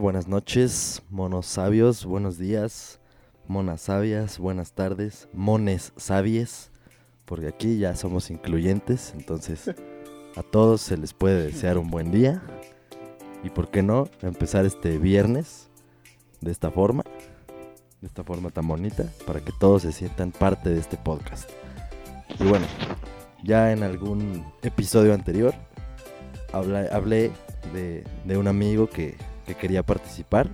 Buenas noches, monos sabios, buenos días, monas sabias, buenas tardes, mones sabies, porque aquí ya somos incluyentes, entonces a todos se les puede desear un buen día y por qué no empezar este viernes de esta forma, de esta forma tan bonita, para que todos se sientan parte de este podcast. Y bueno, ya en algún episodio anterior hablé de un amigo que, que quería participar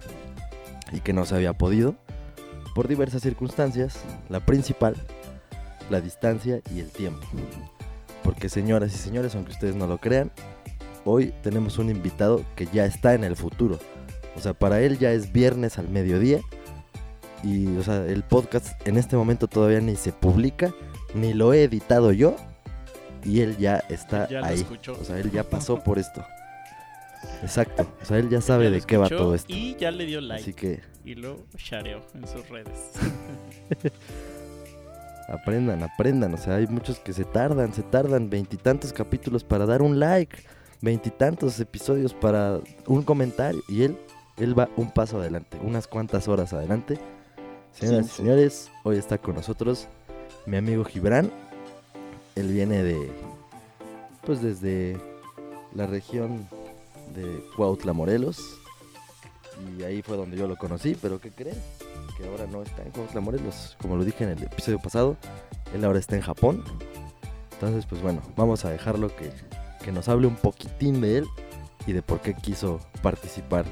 y que no se había podido por diversas circunstancias. La principal, la distancia y el tiempo. Porque señoras y señores, aunque ustedes no lo crean, hoy tenemos un invitado que ya está en el futuro. O sea, para él ya es viernes al mediodía y o sea, el podcast en este momento todavía ni se publica, ni lo he editado yo y él ya está Ya lo ahí. escuchó. O sea, él ya pasó por esto. Exacto. O sea, él ya sabe Ya de qué va todo esto. Y ya le dio like. Así que Y lo shareó en sus redes. aprendan, aprendan. O sea, hay muchos que se tardan, se tardan veintitantos capítulos para dar un like, veintitantos episodios para un comentario. Y él, él va un paso adelante, unas cuantas horas adelante. Señoras y Sí. señores, hoy está con nosotros mi amigo Gibran. Él viene de, pues desde la región de Cuautla, Morelos. Y ahí fue donde yo lo conocí, pero ¿qué creen? Que ahora no está en Cuautla, Morelos. Como lo dije en el episodio pasado, él ahora está en Japón. Entonces, pues bueno, vamos a dejarlo que, que nos hable un poquitín de él y de por qué quiso participar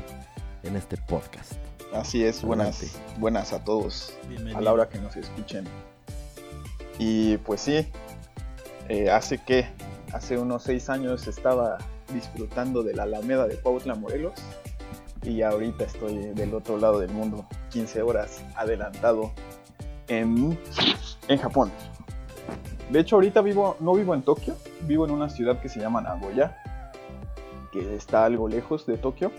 en este podcast. Así es, buenas, buenas a todos, Bienvenido. a la hora que nos escuchen. Y pues sí, eh, hace que, hace unos seis años estaba disfrutando de la Alameda de Cuautla, Morelos, y ahorita estoy del otro lado del mundo, 15 horas adelantado en, en Japón. De hecho, ahorita vivo, no vivo en Tokio, vivo en una ciudad que se llama Nagoya, que está algo lejos de Tokio,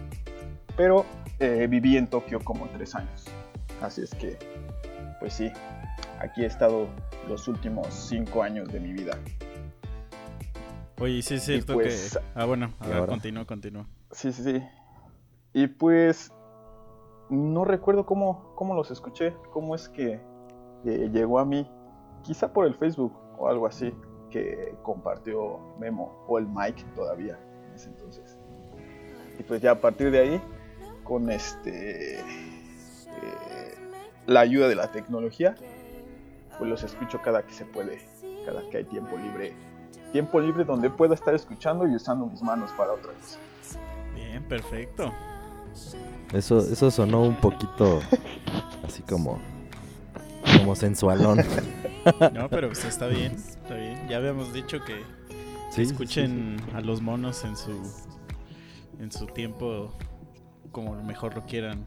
pero eh, viví en Tokio como tres años. Así es que, pues sí, aquí he estado los últimos cinco años de mi vida. Oye, sí es cierto pues, que. Ah, bueno, continúa, continúa. Sí, sí, sí. Y pues, no recuerdo cómo, cómo los escuché, cómo es que llegó a mí, quizá por el Facebook o algo así, que compartió Memo o el Mike todavía en ese entonces. Y pues ya a partir de ahí, con este eh, la ayuda de la tecnología, pues los escucho cada que se puede, cada que hay tiempo libre. Tiempo libre donde pueda estar escuchando y usando mis manos para otra cosa. Bien, perfecto. Eso, eso sonó un poquito así como, como sensualón. No, pero pues está bien, está bien. Ya habíamos dicho que Sí, escuchen a los monos en su en su tiempo como mejor lo quieran.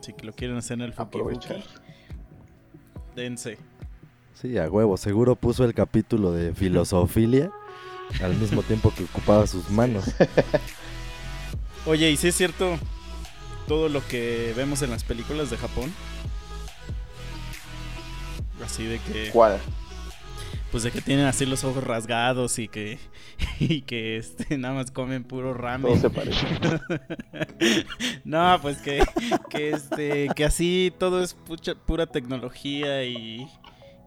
Si que lo quieren hacer en el Fuki Aprovechar. Fuki, dense. Sí, a huevo. Seguro puso el capítulo de filosofilia al mismo tiempo que ocupaba sus manos. Oye, ¿y si es cierto todo lo que vemos en las películas de Japón? Así de que ¿Cuál? pues de que tienen así los ojos rasgados y que y que este nada más comen puro Todo ramen. se parece. no, pues que que este que así todo es pucha- pura tecnología y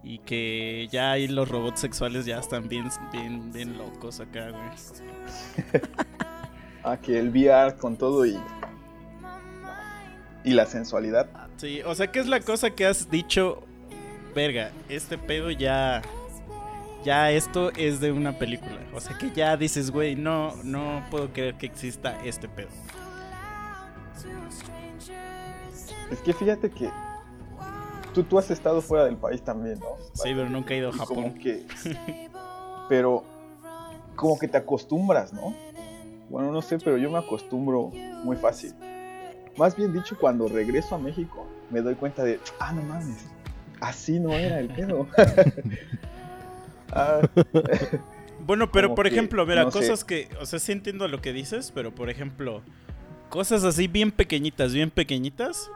y que ya ahí los robots sexuales ya están bien bien bien locos acá, güey. Ah, que el VR con todo y. Y la sensualidad. Sí, o sea, ¿qué es la cosa que has dicho? Verga, este pedo ya. Ya esto es de una película. O sea, que ya dices, güey, no, no puedo creer que exista este pedo. Es que fíjate que. Tú, tú has estado fuera del país también, ¿no? Sí, pero nunca he ido a Y como Japón. que. Pero. Como que te acostumbras, ¿no? Bueno, no sé, pero yo me acostumbro muy fácil. más bien dicho, cuando regreso a México, me doy cuenta de, ah, no mames, así no era el pedo. Ah, Bueno, pero por que, ejemplo, mira, no sé. cosas que, o sea, sí entiendo lo que dices, pero por ejemplo, cosas así bien pequeñitas, bien pequeñitas.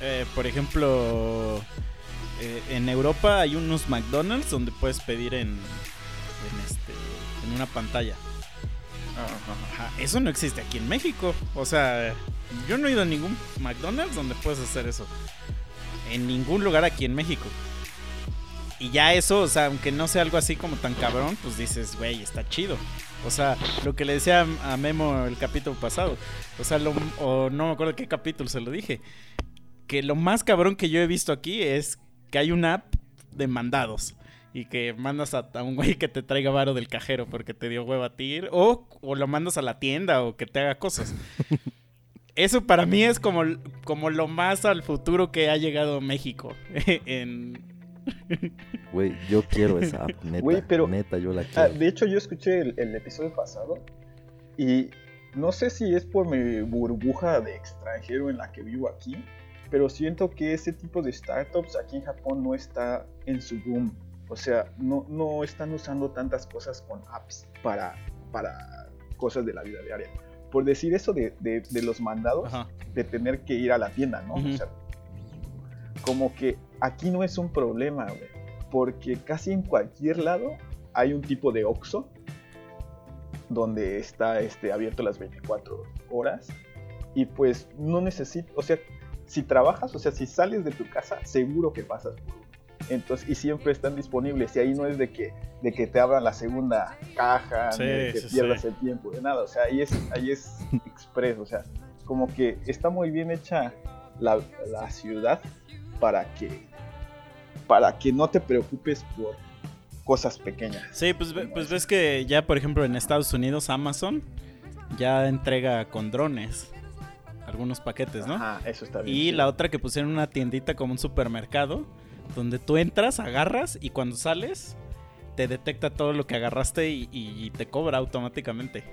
Eh, por ejemplo, eh, en Europa hay unos McDonald's donde puedes pedir en, en, este, en una pantalla. eso no existe aquí en México. O sea, yo no he ido a ningún McDonald's donde puedes hacer eso. En ningún lugar aquí en México. Y ya eso, o sea, aunque no sea algo así como tan cabrón, pues dices, güey, está chido. O sea, lo que le decía a Memo el capítulo pasado. O sea, lo, o no me acuerdo qué capítulo se lo dije. Que lo más cabrón que yo he visto aquí es que hay una app de mandados. Y que mandas a, a un güey que te traiga varo del cajero porque te dio hueva a ti. O, o lo mandas a la tienda o que te haga cosas. Eso para mí es como, como lo más al futuro que ha llegado México. en, Güey, yo quiero esa app, neta. Güey, pero- Neta, yo la Ah, quiero. de hecho, yo escuché el, el episodio pasado y no sé si es por mi burbuja de extranjero en la que vivo aquí, pero siento que ese tipo de startups aquí en Japón no está en su boom. O sea, no, no están usando tantas cosas con apps para, para cosas de la vida diaria. Por decir eso de, de- de los mandados, Ajá. de tener que ir a la tienda, ¿no? O sea, como que aquí no es un problema, güey. Porque casi en cualquier lado hay un tipo de Oxxo donde está este, abierto las 24 horas. Y pues no necesito, o sea, si trabajas, o sea, si sales de tu casa, seguro que pasas por uno. Entonces, y siempre están disponibles. Y ahí no es de que, de que te abran la segunda caja, Sí, ni de que sí, pierdas sí. el tiempo, de nada. O sea, ahí es, ahí es express. O sea, como que está muy bien hecha la, la ciudad para que, para que no te preocupes por cosas pequeñas. Sí, pues, pues ves que ya, por ejemplo, en Estados Unidos, Amazon ya entrega con drones algunos paquetes, ¿no? Ajá, eso está bien. Y la otra que pusieron una tiendita como un supermercado, donde tú entras, agarras y cuando sales te detecta todo lo que agarraste y, y te cobra automáticamente.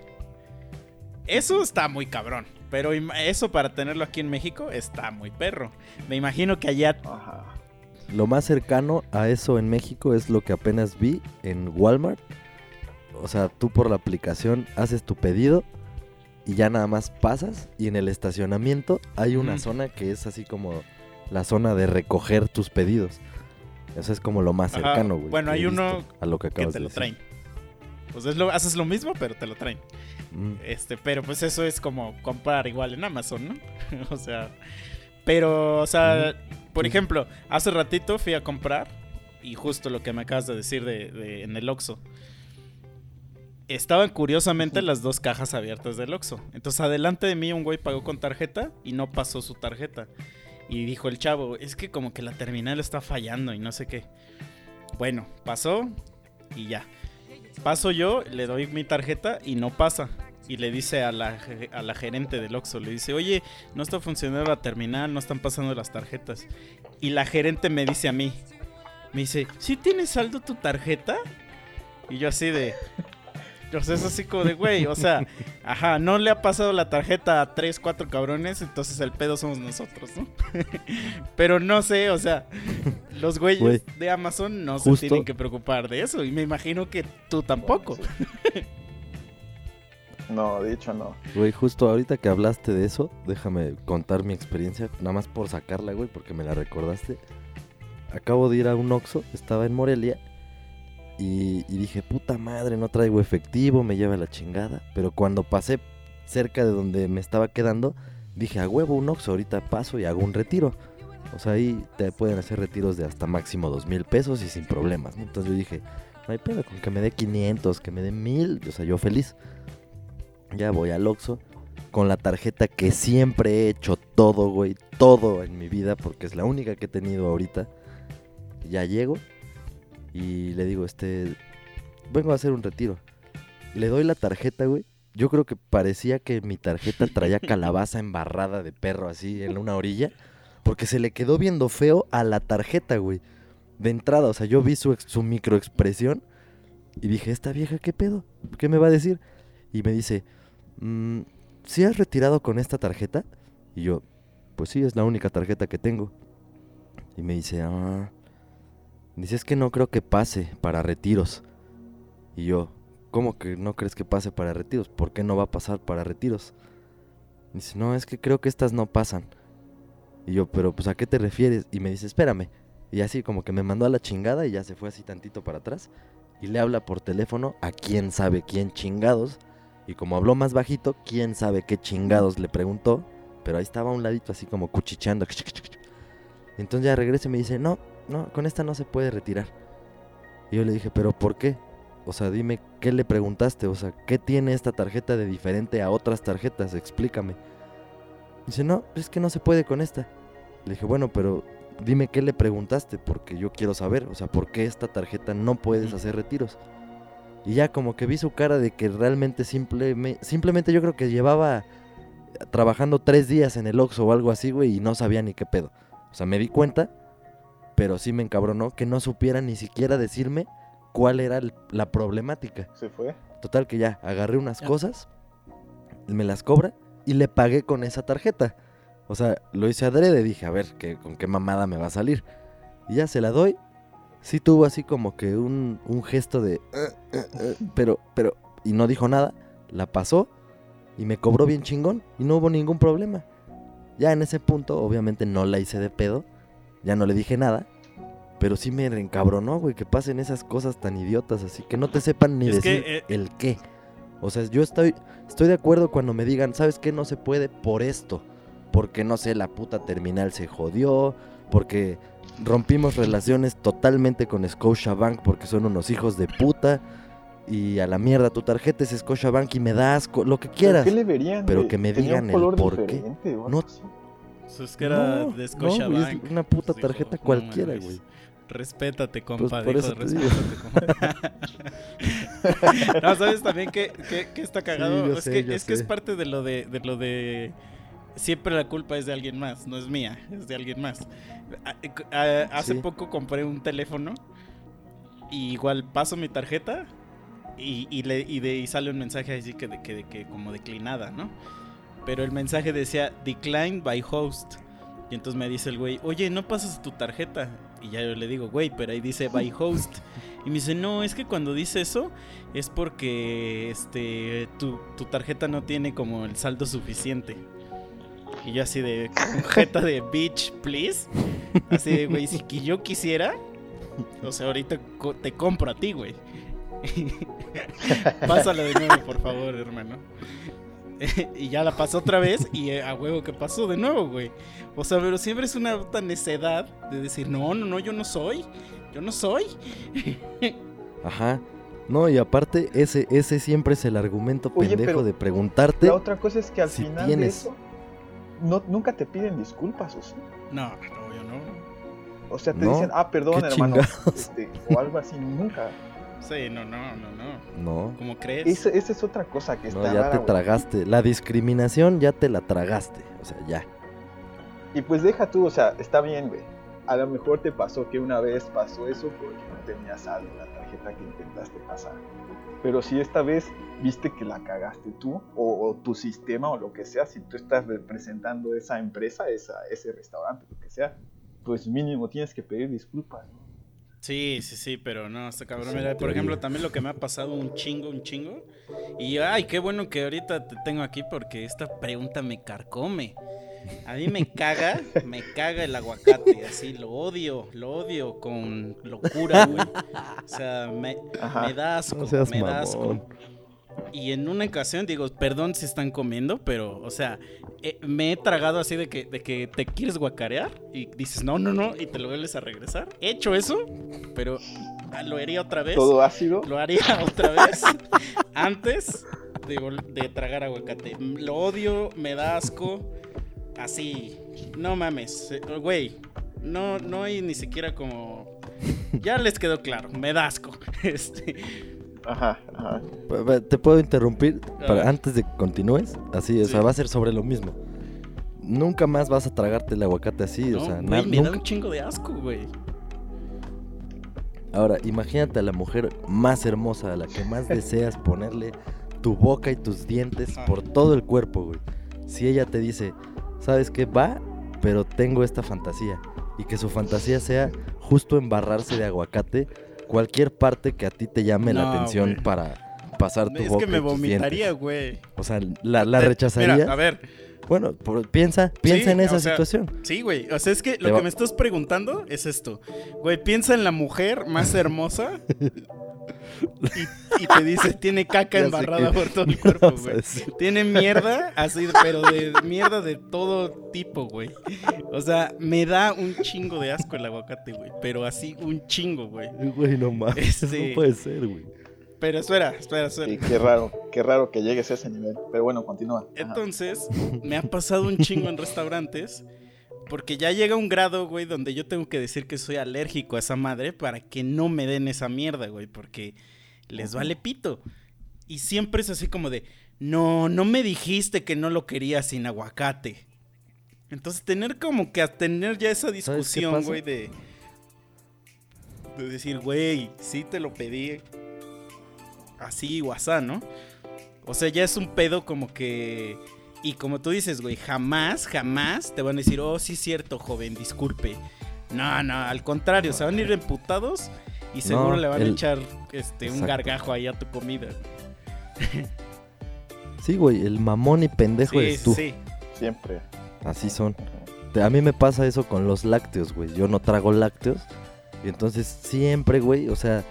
Eso está muy cabrón, pero eso para tenerlo aquí en México está muy perro. Me imagino que allá... Ajá. Lo más cercano a eso en México es lo que apenas vi en Walmart. O sea, tú por la aplicación haces tu pedido y ya nada más pasas y en el estacionamiento hay una zona que es así como la zona de recoger tus pedidos. Eso es como lo más Ajá, cercano, güey. bueno, hay uno a lo que que te de lo decir. traen. Pues es lo, haces lo mismo, pero te lo traen. Mm. Este, pero pues eso es como comprar igual en Amazon, ¿no? o sea, pero, o sea, por Sí. ejemplo, hace ratito fui a comprar y justo lo que me acabas de decir de, de- en el Oxxo. Estaban curiosamente las dos cajas abiertas del Oxxo. Entonces, adelante de mí un güey pagó con tarjeta y no pasó su tarjeta. Y dijo el chavo, es que como que la terminal está fallando y no sé qué. Bueno, pasó y ya. Paso yo, le doy mi tarjeta y no pasa. Y le dice a la, a la gerente del Oxxo, le dice, oye, no está funcionando la terminal, no están pasando las tarjetas. Y la gerente me dice a mí, me dice, ¿sí tienes saldo tu tarjeta? Y yo así de... O sea, es así como de, güey, o sea, ajá, no le ha pasado la tarjeta a tres, cuatro cabrones, entonces el pedo somos nosotros, ¿no? Pero no sé, o sea, los güeyes Güey, de Amazon no se tienen que preocupar de eso, y me imagino que tú tampoco. No, de hecho no. Güey, justo ahorita que hablaste de eso, déjame contar mi experiencia, nada más por sacarla, güey, porque me la recordaste. Acabo de ir a un Oxxo, estaba en Morelia, y, dije, puta madre, no traigo efectivo, me lleva la chingada. Pero cuando pasé cerca de donde me estaba quedando, dije, a huevo un Oxxo, ahorita paso y hago un retiro. O sea, ahí te pueden hacer retiros de hasta máximo dos mil pesos y sin problemas. Entonces yo dije, no hay pedo, con que me dé 500, que me dé mil, o sea, yo feliz. Ya voy al Oxxo con la tarjeta que siempre he hecho todo, güey, todo en mi vida, porque es la única que he tenido ahorita. Ya llego y le digo, este, vengo a hacer un retiro. Le doy la tarjeta, güey. Yo creo que parecía que mi tarjeta traía calabaza embarrada de perro así en una orilla, porque se le quedó viendo feo a la tarjeta, güey. De entrada, o sea, yo vi su, su microexpresión y dije, ¿esta vieja qué pedo? ¿Qué me va a decir? Y me dice, "Mm, ¿sí has retirado con esta tarjeta? Y yo, pues sí, es la única tarjeta que tengo. Y me dice, ah, dice, es que no creo que pase para retiros. Y yo, ¿cómo que no crees que pase para retiros? ¿Por qué no va a pasar para retiros? Dice, no, es que creo que estas no pasan. Y yo, pero pues ¿a qué te refieres? Y me dice, espérame. Y así como que me mandó a la chingada y ya se fue así tantito para atrás. Y le habla por teléfono a quién sabe quién chingados. Y como habló más bajito, quién sabe qué chingados le preguntó. Pero ahí estaba a un ladito así como cuchicheando. Entonces ya regresa y me dice, no, no, con esta no se puede retirar. Y yo le dije, pero ¿por qué? O sea, dime, ¿qué le preguntaste? O sea, ¿qué tiene esta tarjeta de diferente a otras tarjetas? Explícame. Dice, no, es que no se puede con esta. Le dije, bueno, pero dime qué le preguntaste, porque yo quiero saber, o sea, ¿por qué esta tarjeta no puedes hacer retiros? Y ya como que vi su cara de que realmente simplemente, simplemente yo creo que llevaba trabajando tres días en el Oxxo o algo así, güey, y no sabía ni qué pedo. O sea, me di cuenta, pero sí me encabronó que no supiera ni siquiera decirme cuál era el- la problemática. Se fue. Total que ya, agarré unas Ya. cosas, me las cobra y le pagué con esa tarjeta. O sea, lo hice adrede, dije, a ver, ¿qué, ¿con qué mamada me va a salir? Y ya se la doy. Sí tuvo así como que un, un gesto de... "Eh, eh, eh", pero, pero... Y no dijo nada. La pasó y me cobró bien chingón y no hubo ningún problema. Ya en ese punto, obviamente no la hice de pedo. Ya no le dije nada. Pero sí me encabronó, güey, que pasen esas cosas tan idiotas, así que no te sepan ni Es que, decir eh, el qué. O sea, yo estoy, estoy de acuerdo cuando me digan, ¿sabes qué? No se puede por esto. Porque, no sé, la puta terminal se jodió. Porque rompimos relaciones totalmente con Scotiabank porque son unos hijos de puta. Y a la mierda, tu tarjeta es Scotiabank y me da asco, lo que ¿Pero quieras. ¿Qué le verían? pero que me digan el por qué. No- Pues es que era No, de no, Scotiabank. güey, es una puta tarjeta "No cualquiera, güey". Respétate, Pues compa. dijo, digo. respétate, compa. no, ¿sabes también que, que, que está cagado? es, sé, que, es que es parte de lo de, de lo de... Siempre la culpa es de alguien más, no es mía, es de alguien más. A- a- hace Sí. poco compré un teléfono y igual paso mi tarjeta y, y, le, y, de, y sale un mensaje así que, de, que, de que como declinada, ¿no? Pero el mensaje decía declined by host. Y entonces me dice el güey, oye, ¿no pasas tu tarjeta? Y ya yo le digo, güey, pero ahí dice by host. Y me dice, no, es que cuando dice eso es porque este tu, tu tarjeta no tiene como el saldo suficiente. Y yo así de tarjeta de bitch, please. Así de, güey, si yo quisiera, o sea, ahorita te compro a ti, güey. Pásala de nuevo, por favor, hermano. y ya la pasó otra vez y eh, a huevo que pasó de nuevo, güey. O sea, pero siempre es una puta necedad de decir, no, no, no, yo no soy. Yo no soy. Ajá. No, y aparte, ese, ese siempre es el argumento Oye, pendejo de preguntarte. La otra cosa es que al si final tienes- de eso, no, nunca te piden disculpas, ¿o sí? No, no, yo no. O sea, te No, dicen, ah, perdón, hermano. este, o algo así, nunca. Sí, no, no, no, no. No, ¿Cómo crees? Esa, esa es otra cosa que no, está ya rara, te güey. tragaste. La discriminación ya te la tragaste. O sea, ya. Y pues deja tú, o sea, está bien, güey. A lo mejor te pasó que una vez pasó eso porque no tenías saldo en la tarjeta que intentaste pasar. Pero si esta vez viste que la cagaste tú, o, o tu sistema, o lo que sea, si tú estás representando esa empresa, esa, ese restaurante, lo que sea, pues mínimo tienes que pedir disculpas, ¿no? Sí, sí, sí, pero no, está cabrón. Mira, por ejemplo, también lo que me ha pasado un chingo, un chingo. Y ay, qué bueno que ahorita te tengo aquí porque esta pregunta me carcome. A mí me caga, me caga el aguacate, así, lo odio, lo odio con locura, güey. O sea, me, me da asco, No me da asco. Y en una ocasión, digo, perdón si están comiendo, pero, o sea, eh, me he tragado así de que, de que te quieres guacarear y dices, no, no, no, y te lo vuelves a regresar. He hecho eso, pero ah, lo haría otra vez. Todo ácido. Lo haría otra vez antes de, de tragar aguacate. Lo odio, me da asco. Así, no mames, eh, güey. No, no hay ni siquiera como. Ya les quedó claro, me da asco. Este, Ajá, ajá. ¿Te puedo interrumpir para antes de que continúes? Así, o Sí. sea, va a ser sobre lo mismo. Nunca más vas a tragarte el aguacate así, no, o sea, güey, me da nunca- un chingo de asco, güey. Ahora, imagínate a la mujer más hermosa, a la que más deseas ponerle tu boca y tus dientes Ajá. por todo el cuerpo, güey. Si ella te dice, ¿sabes qué? Va, pero tengo esta fantasía. Y que su fantasía sea justo embarrarse de aguacate cualquier parte que a ti te llame la atención para pasar tu Es boca que me vomitaría, güey. O sea, ¿la, rechazarías? Mira, a ver, Bueno, por- piensa, piensa Sí, en esa o sea, situación. sí, güey. O sea, es que lo que me estás preguntando es esto. Güey, piensa en la mujer más hermosa y, y te dice, tiene caca embarrada que por todo el cuerpo, güey. Tiene mierda, así, pero de mierda de todo tipo, güey. O sea, me da un chingo de asco el aguacate, güey. Pero así, un chingo, güey. Güey, no mames, Este- no puede ser, güey. Pero espera, espera, espera. Sí, qué raro, qué raro que llegues a ese nivel. Pero bueno, continúa. Ajá. Entonces, me ha pasado un chingo en restaurantes. Porque ya llega un grado, güey, donde yo tengo que decir que soy alérgico a esa madre para que no me den esa mierda, güey. Porque les vale pito. Y siempre es así como de, no, no me dijiste que no lo querías sin aguacate. Entonces, tener como que tener ya esa discusión, güey, de, de decir, güey, sí te lo pedí así o asá, ¿no? O sea, ya es un pedo como que... Y como tú dices, güey, jamás, jamás te van a decir, oh, sí es cierto, joven, disculpe. No, no, al contrario, se van a ir emputados y seguro No, le van a echar este, un gargajo ahí a tu comida. Sí, güey, el mamón y pendejo Sí, eres tú. sí. Siempre. Así son. A mí me pasa eso con los lácteos, güey. Yo no trago lácteos. Y entonces siempre, güey, o sea,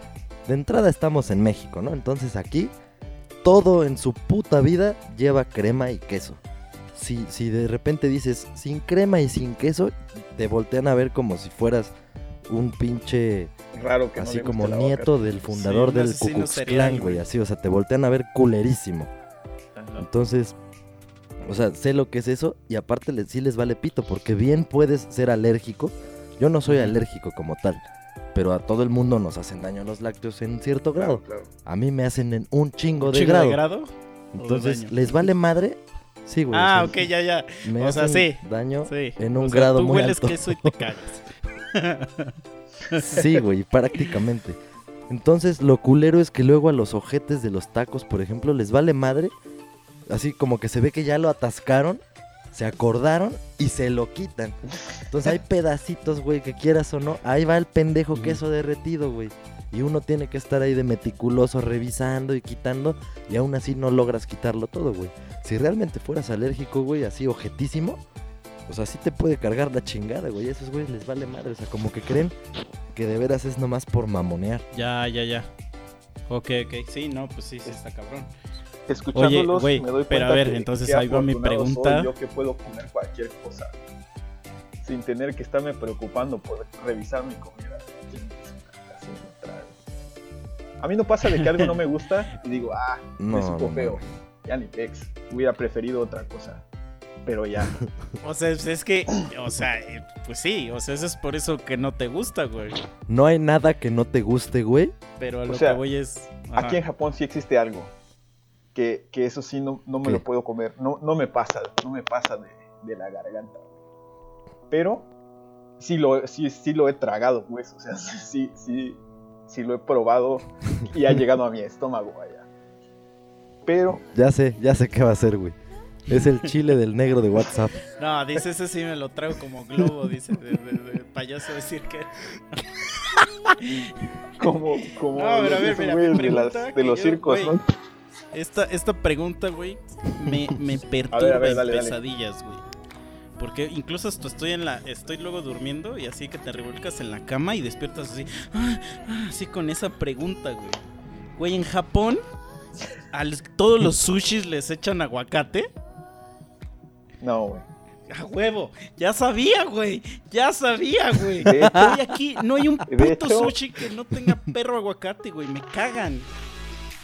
de entrada estamos en México, ¿no? Entonces aquí todo en su puta vida lleva crema y queso. Si, si de repente dices sin crema y sin queso, te voltean a ver como si fueras un pinche, Raro que así como nieto del fundador un del Ku Klux Klan, güey. Así, o sea, te voltean a ver culerísimo. Ajá. Entonces, o sea, sé lo que es eso y aparte sí les vale pito porque bien puedes ser alérgico. Yo no soy alérgico como tal, pero a todo el mundo nos hacen daño los lácteos en cierto grado. Claro, claro. A mí me hacen en un chingo, ¿Un de, chingo grado. de grado? Entonces? ¿les vale madre? Sí, güey. Ah, o sea, ok, ya, ya. Me o sea, hacen sí, daño Sí. en O un sea, grado tú muy hueles alto. queso y te cagas. Sí, güey, prácticamente. Entonces, lo culero es que luego a los ojetes de los tacos, por ejemplo, les vale madre. Así como que se ve que ya lo atascaron, se acordaron y se lo quitan. Entonces hay pedacitos, güey, que quieras o no. Ahí va el pendejo queso derretido, güey. Y uno tiene que estar ahí de meticuloso revisando y quitando. Y aún así no logras quitarlo todo, güey. Si realmente fueras alérgico, güey, así ojetísimo. O sea, sí te puede cargar la chingada, güey. A esos güeyes les vale madre. O sea, como que creen que de veras es nomás por mamonear. Ya, ya, ya. Ok, ok. Sí, no, pues sí, sí, está cabrón. Escuchándolos, güey, me doy pero cuenta a ver, que- entonces ahí va mi pregunta. Yo que puedo comer cualquier cosa sin tener que estarme preocupando por revisar mi comida. A mí no pasa de que algo no me gusta y digo, ah, No, me supo no feo. Ya ni pex. Hubiera preferido otra cosa. Pero ya. O sea, es que, o sea, eh, pues sí, o sea, eso es por eso que no te gusta, güey. No hay nada que no te guste, güey. Pero a O lo sea, que voy es. ajá. Aquí en Japón sí existe algo. Que, que eso sí no, no me ¿Qué? lo puedo comer. No, no me pasa. No me pasa de, de la garganta. Pero sí lo, sí, sí lo he tragado, pues. O sea, sí, sí, sí lo he probado y ha llegado a mi estómago allá. Pero Ya sé, ya sé qué va a ser, güey. Es el chile del negro de WhatsApp. No, dice ese sí me lo traigo como globo, dice, de, de- de payaso decir que. como, como No, pero a ver, esos mira, güeyes mi de, las- los yo, circos. Esta, esta pregunta, güey, me, me perturba ver, a ver, en dale, pesadillas, güey. Porque incluso hasta estoy en la. Estoy luego durmiendo y así que te revuelcas en la cama y despiertas así. ah, ah, así con esa pregunta, güey. Güey, en Japón, a los- todos los sushis les echan aguacate. No, güey. A huevo, ya sabía, güey. Ya sabía, güey. Güey, aquí no hay un puto hecho- sushi que no tenga perro aguacate, güey. Me cagan.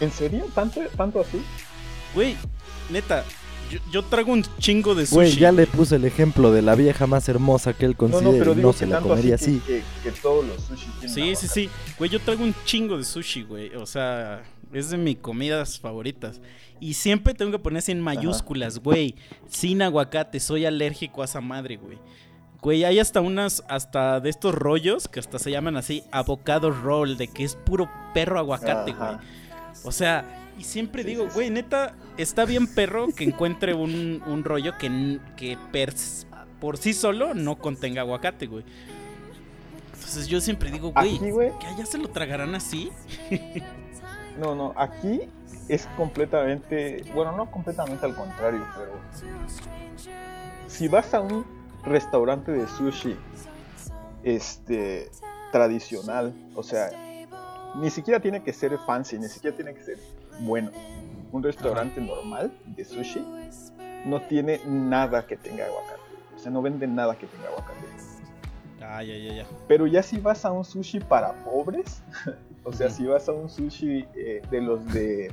¿En serio? ¿Tanto, tanto así? Güey, neta, yo, yo traigo un chingo de sushi. Güey, ya le puse el ejemplo de la vieja más hermosa que él No, considera no, pero y digo no que se la tanto comería así así. que, que, que todos los sushi tienen Sí, sí, sí. Güey, yo traigo un chingo de sushi, güey. O sea, es de mis comidas favoritas. Y siempre tengo que poner así en mayúsculas, güey. Sin aguacate, soy alérgico a esa madre, güey. Güey, hay hasta unas, hasta de estos rollos que hasta se llaman así avocado roll, de que es puro perro aguacate, Ajá. güey. O sea, y siempre digo, güey, neta, está bien perro que encuentre un, un rollo que, que por sí solo no contenga aguacate, güey. Entonces yo siempre digo, güey. ¿que allá se lo tragarán así? No, no, aquí es completamente, bueno, no completamente al contrario, pero si vas a un restaurante de sushi este tradicional, o sea, ni siquiera tiene que ser fancy, ni siquiera tiene que ser bueno. Un restaurante normal de sushi no tiene nada que tenga aguacate. O sea, no venden nada que tenga aguacate. Ah, ya, ya, ya. Pero ya si vas a un sushi para pobres, o sea, si vas a un sushi eh, de los de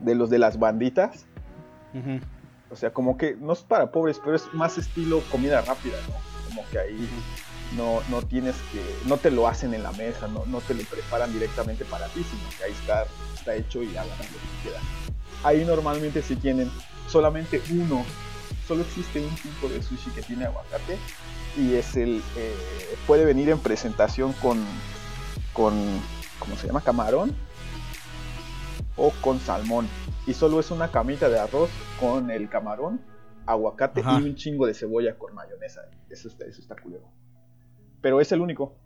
de los de las banditas, o sea, como que no es para pobres, pero es más estilo comida rápida, ¿no? Como que ahí no, no tienes que, no te lo hacen en la mesa, no, no te lo preparan directamente para ti, sino que ahí está, está hecho y agarran lo que quieras. Ahí normalmente sí tienen solamente uno, solo existe un tipo de sushi que tiene aguacate y es el, eh, puede venir en presentación con, con, ¿cómo se llama? Camarón o con salmón. Y solo es una camita de arroz con el camarón, aguacate Ajá. y un chingo de cebolla con mayonesa. Eso está, eso está culero. Pero es el único.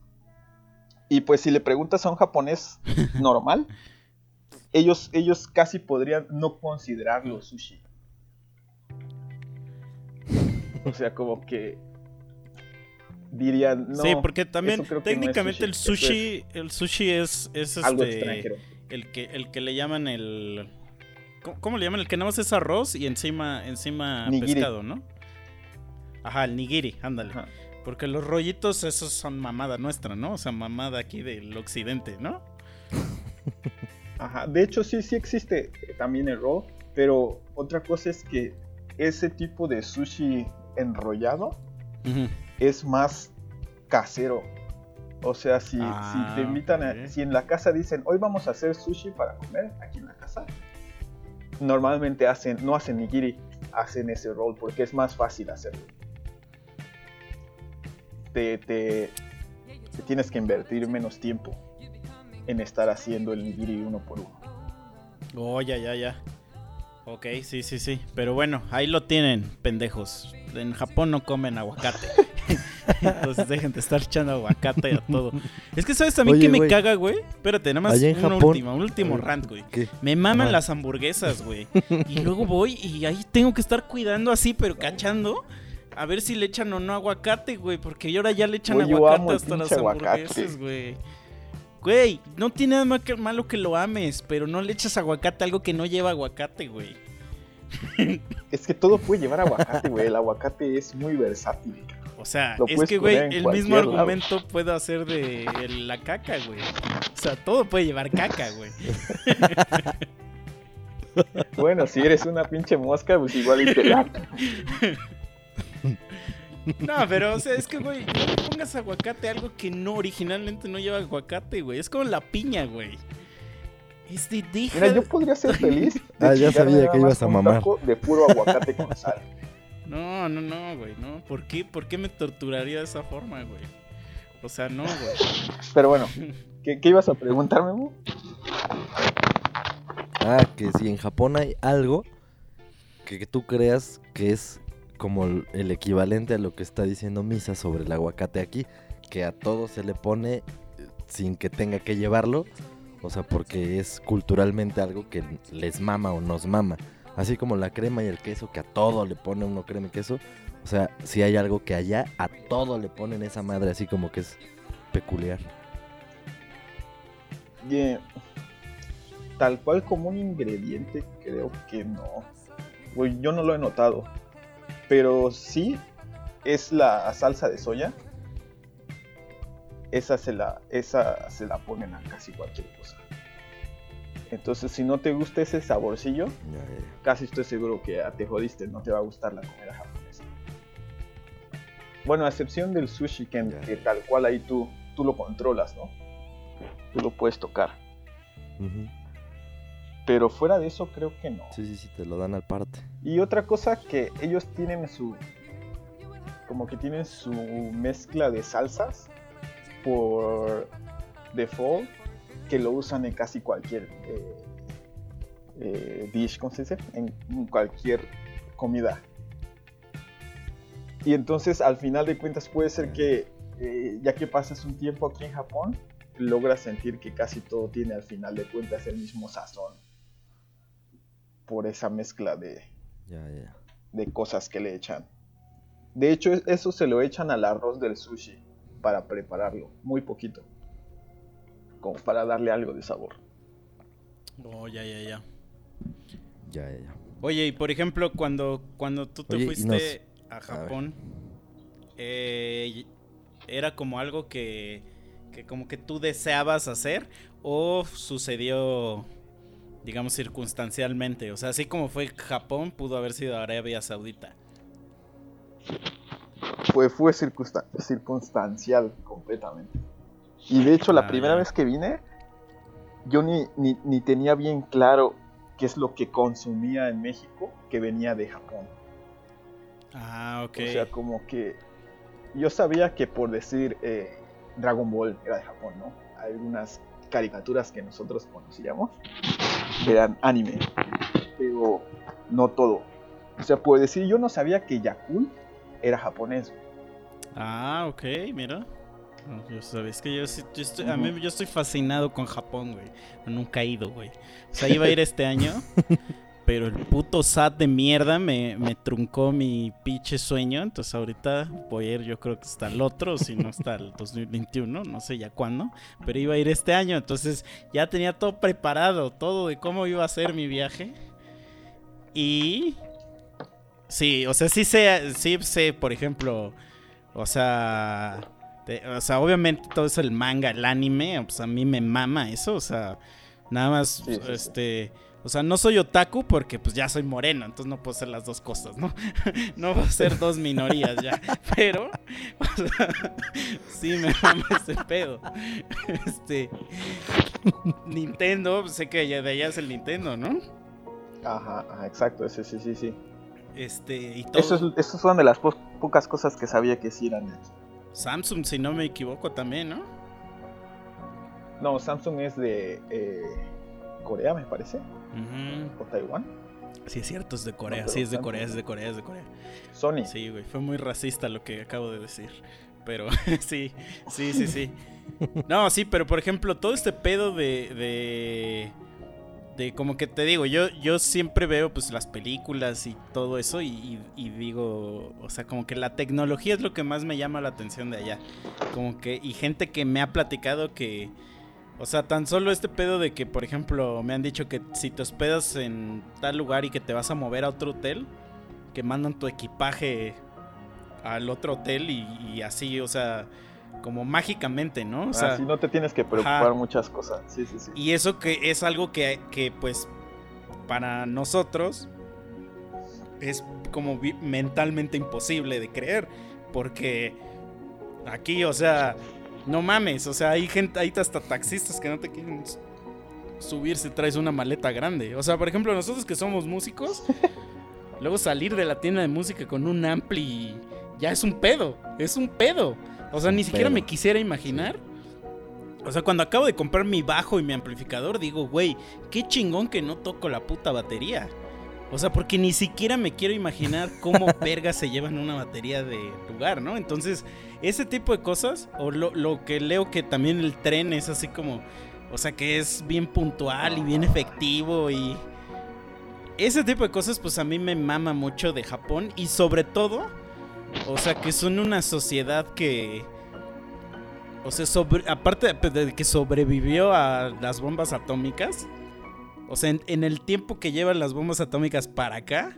Y pues si le preguntas a un japonés normal, ellos, ellos casi podrían no considerarlo sushi. O sea, como que dirían, no, sí, porque también no es técnicamente el sushi, sushi, el sushi es, es algo este, extranjero. el que, el que le llaman el, ¿cómo, cómo le llaman? El que nada más es arroz y encima, encima Nigiri. pescado, ¿no? Ajá, el nigiri, ándale. Ajá. Porque los rollitos esos son mamada nuestra, ¿no? O sea, mamada aquí del occidente, ¿no? Ajá, de hecho sí, sí existe también el roll, pero otra cosa es que ese tipo de sushi enrollado Ujú. es más casero. O sea, si, Ah, si te invitan, a- si en la casa dicen, hoy vamos a hacer sushi para comer aquí en la casa, normalmente hacen, no hacen nigiri, hacen ese roll porque es más fácil hacerlo. Te, te- te tienes que invertir menos tiempo en estar haciendo el nigiri uno por uno. Oh, ya, ya, ya. Ok, sí, sí, sí. Pero bueno, ahí lo tienen, pendejos. En Japón no comen aguacate. Entonces dejen de estar echando aguacate a todo. Es que sabes también Oye, que me caga, güey. Espérate, nada más Allá en un Japón- último, un último rant, güey. Me maman las hamburguesas, güey. Y luego voy y ahí tengo que estar cuidando así, pero cachando. A ver si le echan o no aguacate, güey. Porque ahora ya le echan Güey, aguacate hasta las aguacate. hamburguesas, güey. Güey, no tiene nada más que- malo que lo ames, pero no le echas aguacate a algo que no lleva aguacate, güey. Es que todo puede llevar aguacate, güey. El aguacate es muy versátil. O sea, Lo es que, güey, el mismo lado. argumento puedo hacer de la caca, güey. O sea, todo puede llevar caca, güey. Bueno, si eres una pinche mosca, pues igual y te late. No, pero, o sea, es que, güey, no le pongas aguacate a algo que no originalmente no lleva aguacate, güey. Es como la piña, güey. Es de deja. Mira, yo podría ser feliz. de Ah, ya sabía que ibas a mamar. De puro aguacate con sal. No, no, no, güey, no. ¿Por qué, ¿Por qué me torturaría de esa forma, güey? O sea, no, güey. Pero bueno, ¿qué, qué ibas a preguntarme, Mu? Ah, que si en Japón hay algo que, que tú creas que es como el, equivalente a lo que está diciendo Misa sobre el aguacate aquí, que a todo se le pone eh, sin que tenga que llevarlo, o sea, porque es culturalmente algo que les mama o nos mama. Así como la crema y el queso, que a todo le pone uno crema y queso. O sea, si hay algo que allá a todo le ponen esa madre así como que es peculiar. Tal cual como un ingrediente, creo que no. Yo no lo he notado. Pero sí es la salsa de soya. Esa se la, esa se la ponen a casi cualquier cosa. Entonces, si no te gusta ese saborcillo, casi estoy seguro que te jodiste, no te va a gustar la comida japonesa. Bueno, a excepción del sushi, que, que tal cual ahí tú, tú lo controlas, ¿no? Tú lo puedes tocar. Pero fuera de eso creo que no. Sí, sí, sí, te lo dan al parte. Y otra cosa que ellos tienen su... Como que tienen su mezcla de salsas por default que lo usan en casi cualquier eh, eh, dish, ¿cómo se dice? En, cualquier comida. Y entonces al final de cuentas puede ser que eh, ya que pasas un tiempo aquí en Japón, logras sentir que casi todo tiene al final de cuentas el mismo sazón. Por esa mezcla de, de cosas que le echan. De hecho, eso se lo echan al arroz del sushi para prepararlo, muy poquito. Como para darle algo de sabor. Oh, ya, ya, ya. Ya, ya, ya. Oye, y por ejemplo, cuando, cuando tú te Oye, fuiste a. Japón, eh, ¿era como algo que, que como que tú deseabas hacer o sucedió, digamos, circunstancialmente? O sea, así como fue Japón, pudo haber sido Arabia Saudita. Fue, fue circunstan- circunstancial completamente. Y de hecho, la Ah, primera vez que vine, yo ni, ni, ni tenía bien claro qué es lo que consumía en México que venía de Japón. Ah, ok. O sea, como que yo sabía que por decir eh, Dragon Ball era de Japón, ¿no? Algunas caricaturas que nosotros conocíamos eran anime, pero no todo. O sea, por decir, yo no sabía que Yakul era japonés. Ah, ok, mira. Yo sabes que yo, yo estoy, a mí yo estoy fascinado con Japón, güey. Nunca he ido, güey. O sea, iba a ir este año, pero el puto SAT de mierda me, me truncó mi pinche sueño. Entonces ahorita voy a ir, yo creo que hasta el otro, si no hasta el 2021, no sé ya cuándo. Pero iba a ir este año, entonces ya tenía todo preparado, todo de cómo iba a ser mi viaje. Y... Sí, o sea, sí sé, sí sé, por ejemplo, o sea, te- o sea, obviamente todo eso el manga, el anime, pues a mí me mama eso, o sea, nada más, Sí, sí, sí. O sea, no soy otaku porque pues ya soy moreno, entonces no puedo ser las dos cosas, ¿no? no puedo ser dos minorías ya, pero, o sea, sí me mama ese pedo. Este, Nintendo, sé que de allá es el Nintendo, ¿no? Ajá, ajá, exacto, ese sí, sí, sí. Este, y todo. Eso es, eso son de las po- pocas cosas que sabía que sí eran. Samsung, si no me equivoco, también, ¿no? No, Samsung es de eh, Corea, me parece, Ujú. o Taiwán. Sí, es cierto, es de Corea. sí, es de. Corea, es de Corea, es de Corea. Sony. Sí, güey, fue muy racista lo que acabo de decir. Pero sí, sí, sí, sí. No, sí, pero por ejemplo, todo este pedo de. de. de como que te digo, yo, yo siempre veo pues las películas y todo eso y, y- y digo, o sea, como que la tecnología es lo que más me llama la atención de allá. Como que, y gente que me ha platicado que, o sea, tan solo este pedo de que, por ejemplo, me han dicho que si te hospedas en tal lugar y que te vas a mover a otro hotel, que mandan tu equipaje al otro hotel y, y así, o sea, como mágicamente, ¿no? O sea, Así no te tienes que preocupar ajá. muchas cosas. Sí, sí, sí. y eso que es algo que, que, pues, para nosotros es como mentalmente imposible de creer. Porque aquí, o sea, no mames, o sea, hay gente, hay hasta taxistas que no te quieren subir si traes una maleta grande. O sea, por ejemplo, nosotros que somos músicos, luego salir de la tienda de música con un ampli ya es un pedo, es un pedo. O sea, ni siquiera pedo. me quisiera imaginar. O sea, cuando acabo de comprar mi bajo y mi amplificador, digo, güey, qué chingón que no toco la puta batería. O sea, porque ni siquiera me quiero imaginar cómo verga se llevan una batería de lugar, ¿no? Entonces, ese tipo de cosas, o lo, lo que leo que también el tren es así como, o sea, que es bien puntual y bien efectivo y... Ese tipo de cosas, pues a mí me mama mucho de Japón y sobre todo, o sea, que son una sociedad que... O sea, sobre, aparte de que sobrevivió a las bombas atómicas, o sea, en, en el tiempo que llevan las bombas atómicas para acá,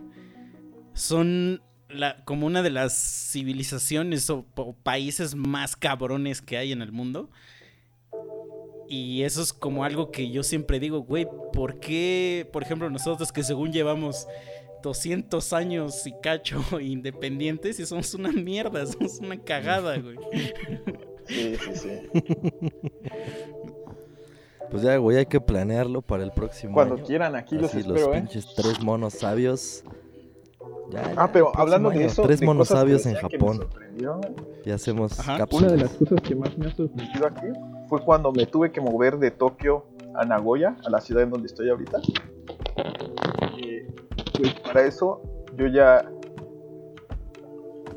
son la, como una de las civilizaciones o, o países más cabrones que hay en el mundo. Y eso es como algo que yo siempre digo, güey, ¿por qué, por ejemplo, nosotros que según llevamos 200 años y cacho independientes y somos una mierda, somos una cagada, güey? Sí, sí, sí. Pues ya, güey, hay que planearlo para el próximo Cuando año. quieran, aquí los Así, espero, ¿eh? pinches tres monos sabios. Ya, ya, Ah, pero hablando de año, eso, Tres de monos sabios en Japón. Y hacemos Ajá. cápsulas. Una de las cosas que más me ha sorprendido aquí fue cuando me tuve que mover de Tokio a Nagoya, a la ciudad en donde estoy ahorita. Eh, pues para eso yo ya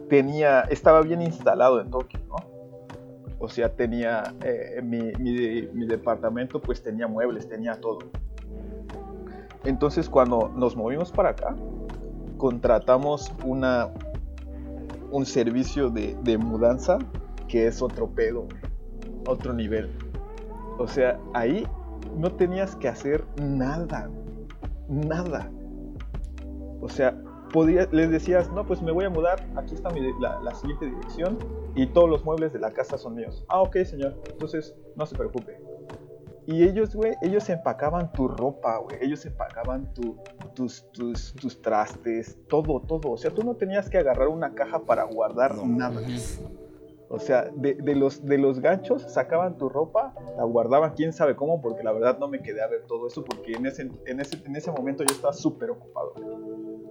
tenía, estaba bien instalado en Tokio, ¿no? O sea, tenía eh, mi, departamento, pues tenía muebles, tenía todo. Entonces, cuando nos movimos para acá, contratamos una, un servicio de, mudanza que es otro pedo, otro nivel. O sea, ahí no tenías que hacer nada, nada. O sea, podía- les decías, no, pues me voy a mudar, aquí está mi la, la siguiente dirección y todos los muebles de la casa son míos. Ah, ok, señor, entonces no se preocupe. Y ellos, güey, ellos empacaban tu ropa, güey, ellos empacaban tu, tus, tus, tus trastes, todo, todo. O sea, tú no tenías que agarrar una caja para guardar No nada. O sea, de, de los, de los ganchos sacaban tu ropa, la guardaban quién sabe cómo, porque la verdad no me quedé a ver todo eso, porque en ese, en ese, en ese momento yo estaba súper ocupado.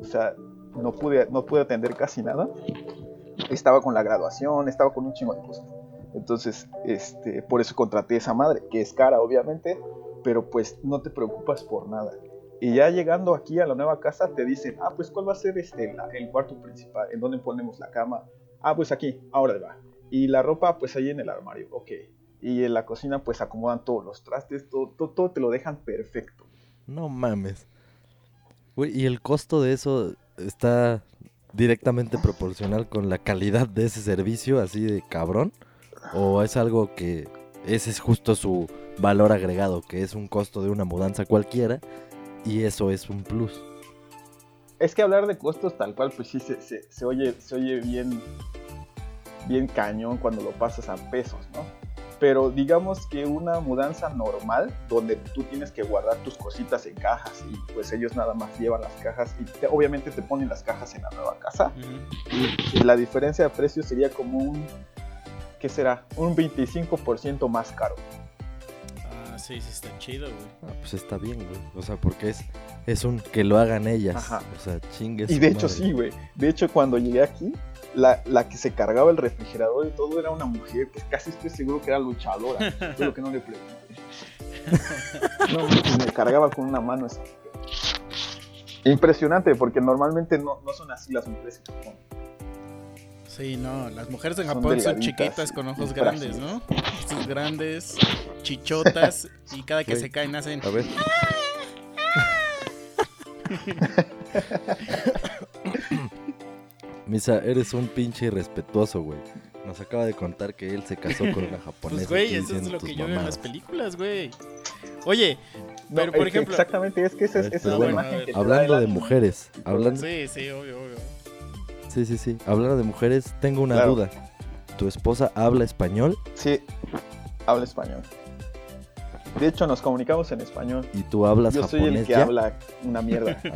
O sea, no pude, no pude atender casi nada. Estaba con la graduación, estaba con un chingo de cosas. Entonces, este, por eso contraté esa madre, que es cara, obviamente, pero pues no te preocupas por nada. Y ya llegando aquí a la nueva casa, te dicen, ah, pues cuál va a ser este, el cuarto principal, en dónde ponemos la cama. Ah, pues aquí, ahora va. Y la ropa, pues ahí en el armario, ok. Y en la cocina, pues acomodan todos los trastes, todo, todo, todo te lo dejan perfecto. No mames. Güey, ¿y el costo de eso está directamente proporcional con la calidad de ese servicio, así de cabrón? ¿O es algo que ese es justo su valor agregado, que es un costo de una mudanza cualquiera y eso es un plus? Es que hablar de costos tal cual, pues sí se, se, oye, se oye bien, bien cañón cuando lo pasas a pesos, ¿no? Pero digamos que una mudanza normal, donde tú tienes que guardar tus cositas en cajas y pues ellos nada más llevan las cajas y te- obviamente te ponen las cajas en la nueva casa. Y la diferencia de precio sería como un, ¿qué será? Un 25% más caro. Ah, sí, sí, está chido, güey. Ah, pues está bien, güey. O sea, porque es, es un que lo hagan ellas. Ajá. O sea, chingues. Y de hecho sí, güey. De hecho cuando llegué aquí, la, la que se cargaba el refrigerador y todo era una mujer que casi estoy seguro que era luchadora. Fue lo que no le pregunté. No, me cargaba con una mano esa mujer. Impresionante, porque normalmente no, no son así las mujeres en Japón. Sí, no, las mujeres en Japón son chiquitas con ojos grandes, ¿no? Ojos grandes, chichotas y cada que se caen hacen... A ver. Misa, eres un pinche irrespetuoso, güey. Nos acaba de contar que él se casó con una japonesa. Pues, güey, eso es lo que yo veo en las películas, güey. Oye, No, pero por ejemplo... Exactamente, es que esa es, la bueno, imagen que Hablando de mujeres, hablando, Sí, sí, obvio, obvio. sí, sí, sí, hablando de mujeres, tengo una Claro. duda. ¿Tu esposa habla español Sí, habla español. De hecho, nos comunicamos en español. y tú hablas Yo soy el japonés que ya? habla una mierda.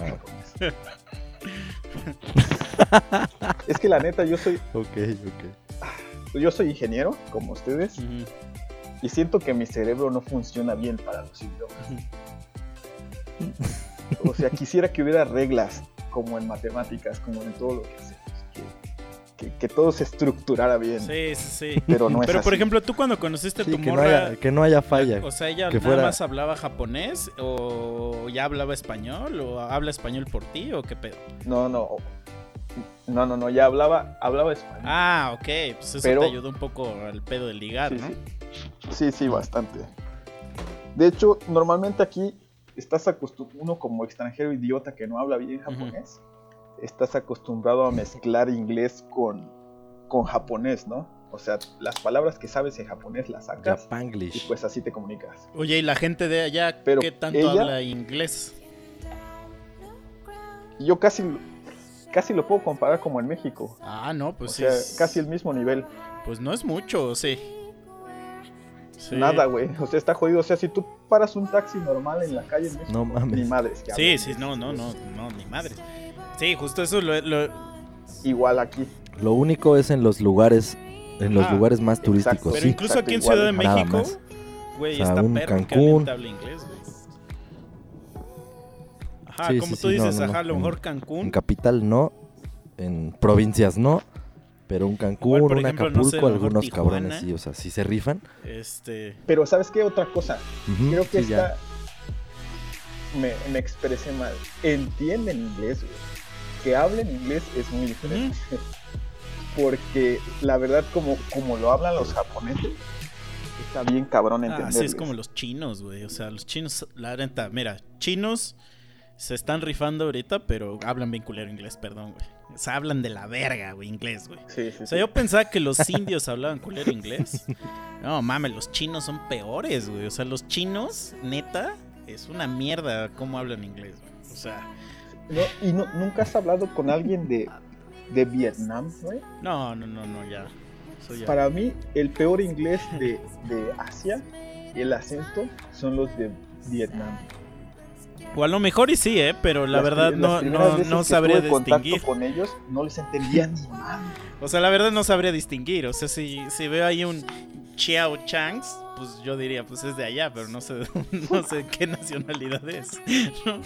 Ah. es que la neta, yo soy, Ok, ok. yo soy ingeniero, como ustedes, y siento que mi cerebro no funciona bien para los idiomas. O sea, quisiera que hubiera reglas, como en matemáticas, como en todo lo que hacemos. Que, que- que todo se estructurara bien. Sí, sí, sí. Pero no es Pero por ejemplo, tú cuando conociste a Sí, tu que, no morra, haya, que no haya falla. o sea, ella que nada fuera- más hablaba japonés o ya hablaba español o habla español por ti o qué pedo. No, no. No, no, no, ya hablaba, hablaba español. Ah, ok, pues eso Pero- te ayudó un poco al pedo de ligar, Sí, ¿no? sí. Sí, sí, bastante. De hecho, normalmente aquí estás acostumbrado, uno como extranjero idiota que no habla bien japonés, estás acostumbrado a mezclar inglés con, con japonés, ¿no? O sea, las palabras que sabes en japonés las sacas y Japanglish. pues así te comunicas. Oye, ¿y la gente de allá Pero qué tanto ella- habla inglés? Y Yo casi, casi lo puedo comparar como en México. Ah, no, pues o sí. sea, es- casi el mismo nivel. Pues no es mucho, sí. Sí. Nada, güey. O sea, está jodido. O sea, si tú paras un taxi normal en la calle en México, No mames. ni madres que Sí, sí, no, no, no, no, ni madre. Sí, justo eso lo, lo- Igual aquí. Lo único es en los lugares, en los Ah, lugares más exacto. turísticos, Pero sí. incluso exacto, aquí en Ciudad de México, güey, O sea, está un perro que Cancún. hable inglés, güey. Ajá, Sí, como sí, tú sí, no, dices, no, no. ajá, a lo En- mejor En Cancún. capital no, en provincias no, pero un Cancún, Igual, un ejemplo, no sé, a Acapulco, algunos Tijuana. cabrones sí, o sea, sí se rifan. Este. Pero ¿sabes qué? Otra cosa. Creo que sí, ya. esta me, me expresé mal. Entienden inglés, güey. Que hablen inglés es muy diferente. porque la verdad como, como lo hablan los japoneses, está bien cabrón Ah, entenderles. así es como los chinos, güey. O sea, los chinos, la neta, mira, chinos se están rifando ahorita, pero hablan bien culero inglés, perdón, güey. O sea, hablan de la verga, güey, inglés, güey. Sí, sí, O sea, sí. yo pensaba que los indios hablaban culero inglés. No, mames, los chinos son peores, güey. O sea, los chinos, neta, es una mierda cómo hablan inglés, güey. O sea, No, ¿Y no, nunca has hablado con alguien de, de Vietnam, güey? no, no, no, no, ya. Para mí, el peor inglés de, de Asia, el acento, son los de Vietnam. O a lo mejor y sí, ¿eh? Pero la Las verdad no, no, no sabría distinguir. con ellos, no les entendía ni madre. O sea, la verdad no sabría distinguir. O sea, si, si veo ahí un Chiao Changs, pues yo diría, pues es de allá, pero no sé, no sé qué nacionalidad es. ¿no?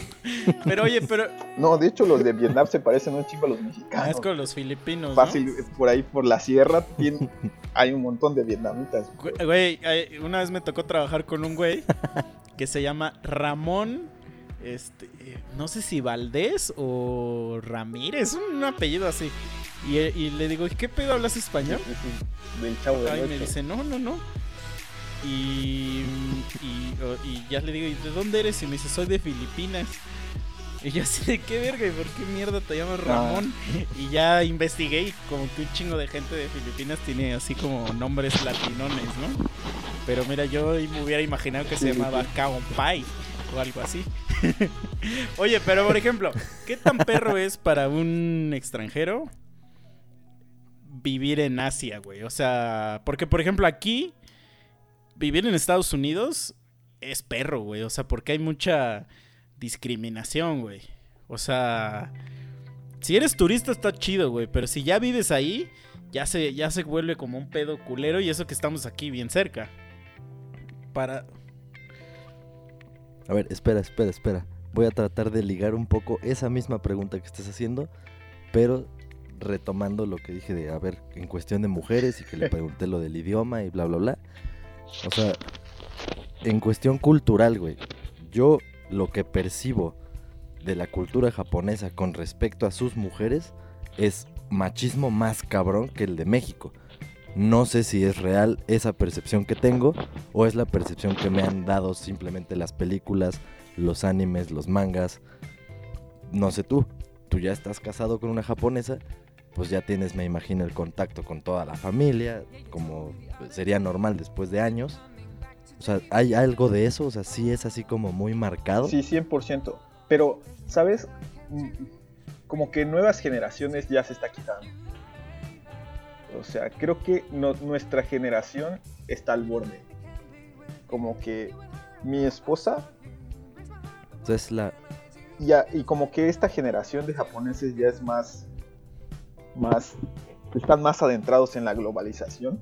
Pero oye, pero No, de hecho, los de Vietnam se parecen un chingo a los mexicanos. ah, es con los filipinos, ¿no? Fácil, por ahí por la sierra tiene- hay un montón de vietnamitas. Güey, ay, una vez me tocó trabajar con un güey que se llama Ramón, este, no sé si Valdés o Ramírez, un apellido así. Y, y le digo, ¿y qué pedo hablas español? Del chavo Ay, me dice, no, no, no. Y, y, y ya le digo, ¿y de dónde eres? Y me dice, soy de Filipinas. Y yo así de qué verga, ¿y por qué mierda te llamas Ramón? Y ya investigué y como que un chingo de gente de Filipinas tiene así como nombres latinones, ¿no? Pero mira, yo me hubiera imaginado que se llamaba sí. Pai o algo así. Oye, pero por ejemplo, ¿qué tan perro es para un extranjero vivir en Asia, güey? O sea, porque por ejemplo aquí, vivir en Estados Unidos es perro, güey. O sea, porque hay mucha discriminación, güey. O sea, si eres turista está chido, güey. Pero si ya vives ahí, ya se, ya se vuelve como un pedo culero y eso que estamos aquí bien cerca. Para... A ver, espera, espera, espera. Voy a tratar de ligar un poco esa misma pregunta que estás haciendo, pero retomando lo que dije de, a ver, en cuestión de mujeres y que le pregunté lo del idioma y bla, bla, bla. O sea, en cuestión cultural, güey, yo lo que percibo de la cultura japonesa con respecto a sus mujeres es machismo más cabrón que el de México. No sé si es real esa percepción que tengo o es la percepción que me han dado simplemente las películas, los animes, los mangas. No sé tú, tú ya estás casado con una japonesa, pues ya tienes, me imagino, el contacto con toda la familia, como sería normal después de años. O sea, ¿hay algo de eso? O sea, sí es así como muy marcado. Sí, 100%. Pero, ¿sabes? Mm, Como que nuevas generaciones ya se está quitando. O sea, creo que no- nuestra generación está al borde. Como que mi esposa O sea, es la... ya y como que esta generación de japoneses ya es más más están más adentrados en la globalización.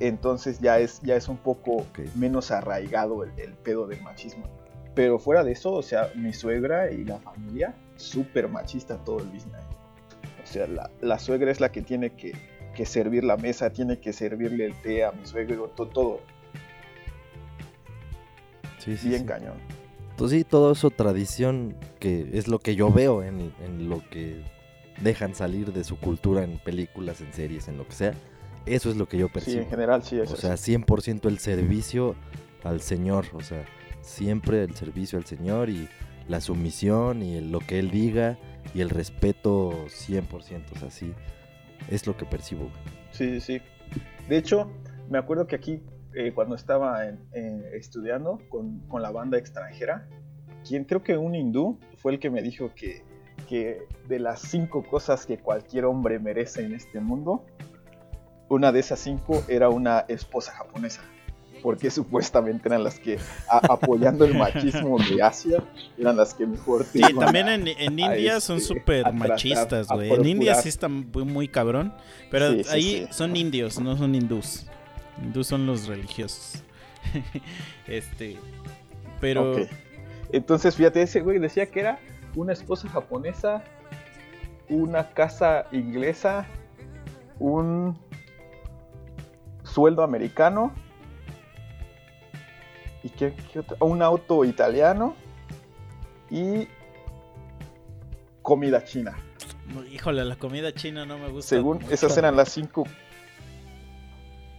Entonces ya es ya es un poco menos arraigado el, el pedo del machismo. Pero fuera de eso o sea mi suegra y la familia súper machista todo el business. O sea la, la suegra es la que tiene que, que servir la mesa tiene que servirle el té a mi suegro to- todo Sí, sí, bien sí. cañón Pues sí, todo eso tradición que es lo que yo veo en, en lo que dejan salir de su cultura en películas, en series, en lo que sea. Eso es lo que yo sí percibo. en general sí es o sea, 100% el servicio al Señor. O sea, siempre el servicio al Señor y la sumisión y lo que Él diga y el respeto 100%. O sea, sí, es lo que percibo. Sí, sí, sí. De hecho, me acuerdo que aquí, eh, cuando estaba en- estudiando con, con la banda extranjera, quien creo que un hindú fue el que me dijo que, que de las cinco cosas que cualquier hombre merece en este mundo, una de esas cinco era una esposa japonesa. Porque supuestamente eran las que, a- apoyando el machismo de Asia, eran las que mejor Sí, también a- en, en India son este, súper a tratar, machistas, güey. En India sí está muy, muy cabrón. Pero Sí, sí, ahí sí. son indios, no son hindús. Hindús son los religiosos. este. Pero. Entonces, fíjate, ese güey decía que era una esposa japonesa, una casa inglesa, un sueldo americano y qué, qué otro? un auto italiano y comida china. Híjole, la comida china no me gusta. Según mucho. esas eran las cinco.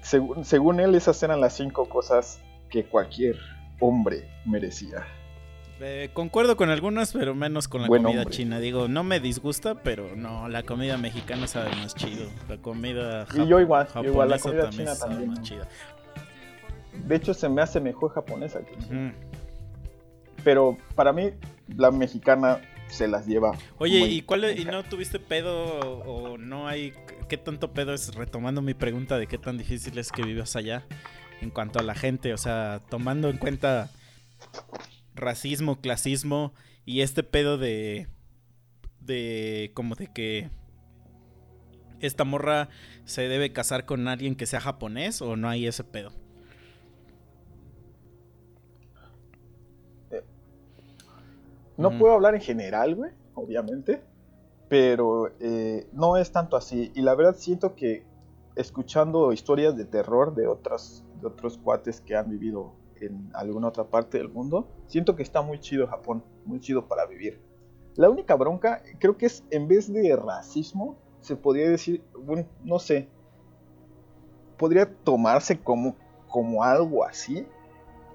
Según, según él, esas eran las cinco cosas que cualquier hombre merecía. Eh, concuerdo con algunas, pero menos con la Buen comida hombre. china. Digo, no me disgusta, pero no, la comida mexicana sabe más chido. La comida Y yo igual, japonesa igual, la comida china sabe también. más chida. De hecho, se me hace mejor japonesa. que-. Pero para mí, la mexicana se las lleva. Oye, ¿y cuál es- y en no tuviste pedo o, o no hay qué tanto pedo es retomando mi pregunta de qué tan difícil es que vivas allá en cuanto a la gente, o sea, tomando en cuenta racismo, clasismo y este pedo de de como de que esta morra se debe casar con alguien que sea japonés o no hay ese pedo. No puedo hablar en general, güey, obviamente. Pero eh, no es tanto así. Y la verdad siento que escuchando historias de terror de, otras, de otros cuates que han vivido en alguna otra parte del mundo, siento que está muy chido Japón, muy chido para vivir. La única bronca, creo que es en vez de racismo, se podría decir, bueno, no sé, podría tomarse como, como algo así,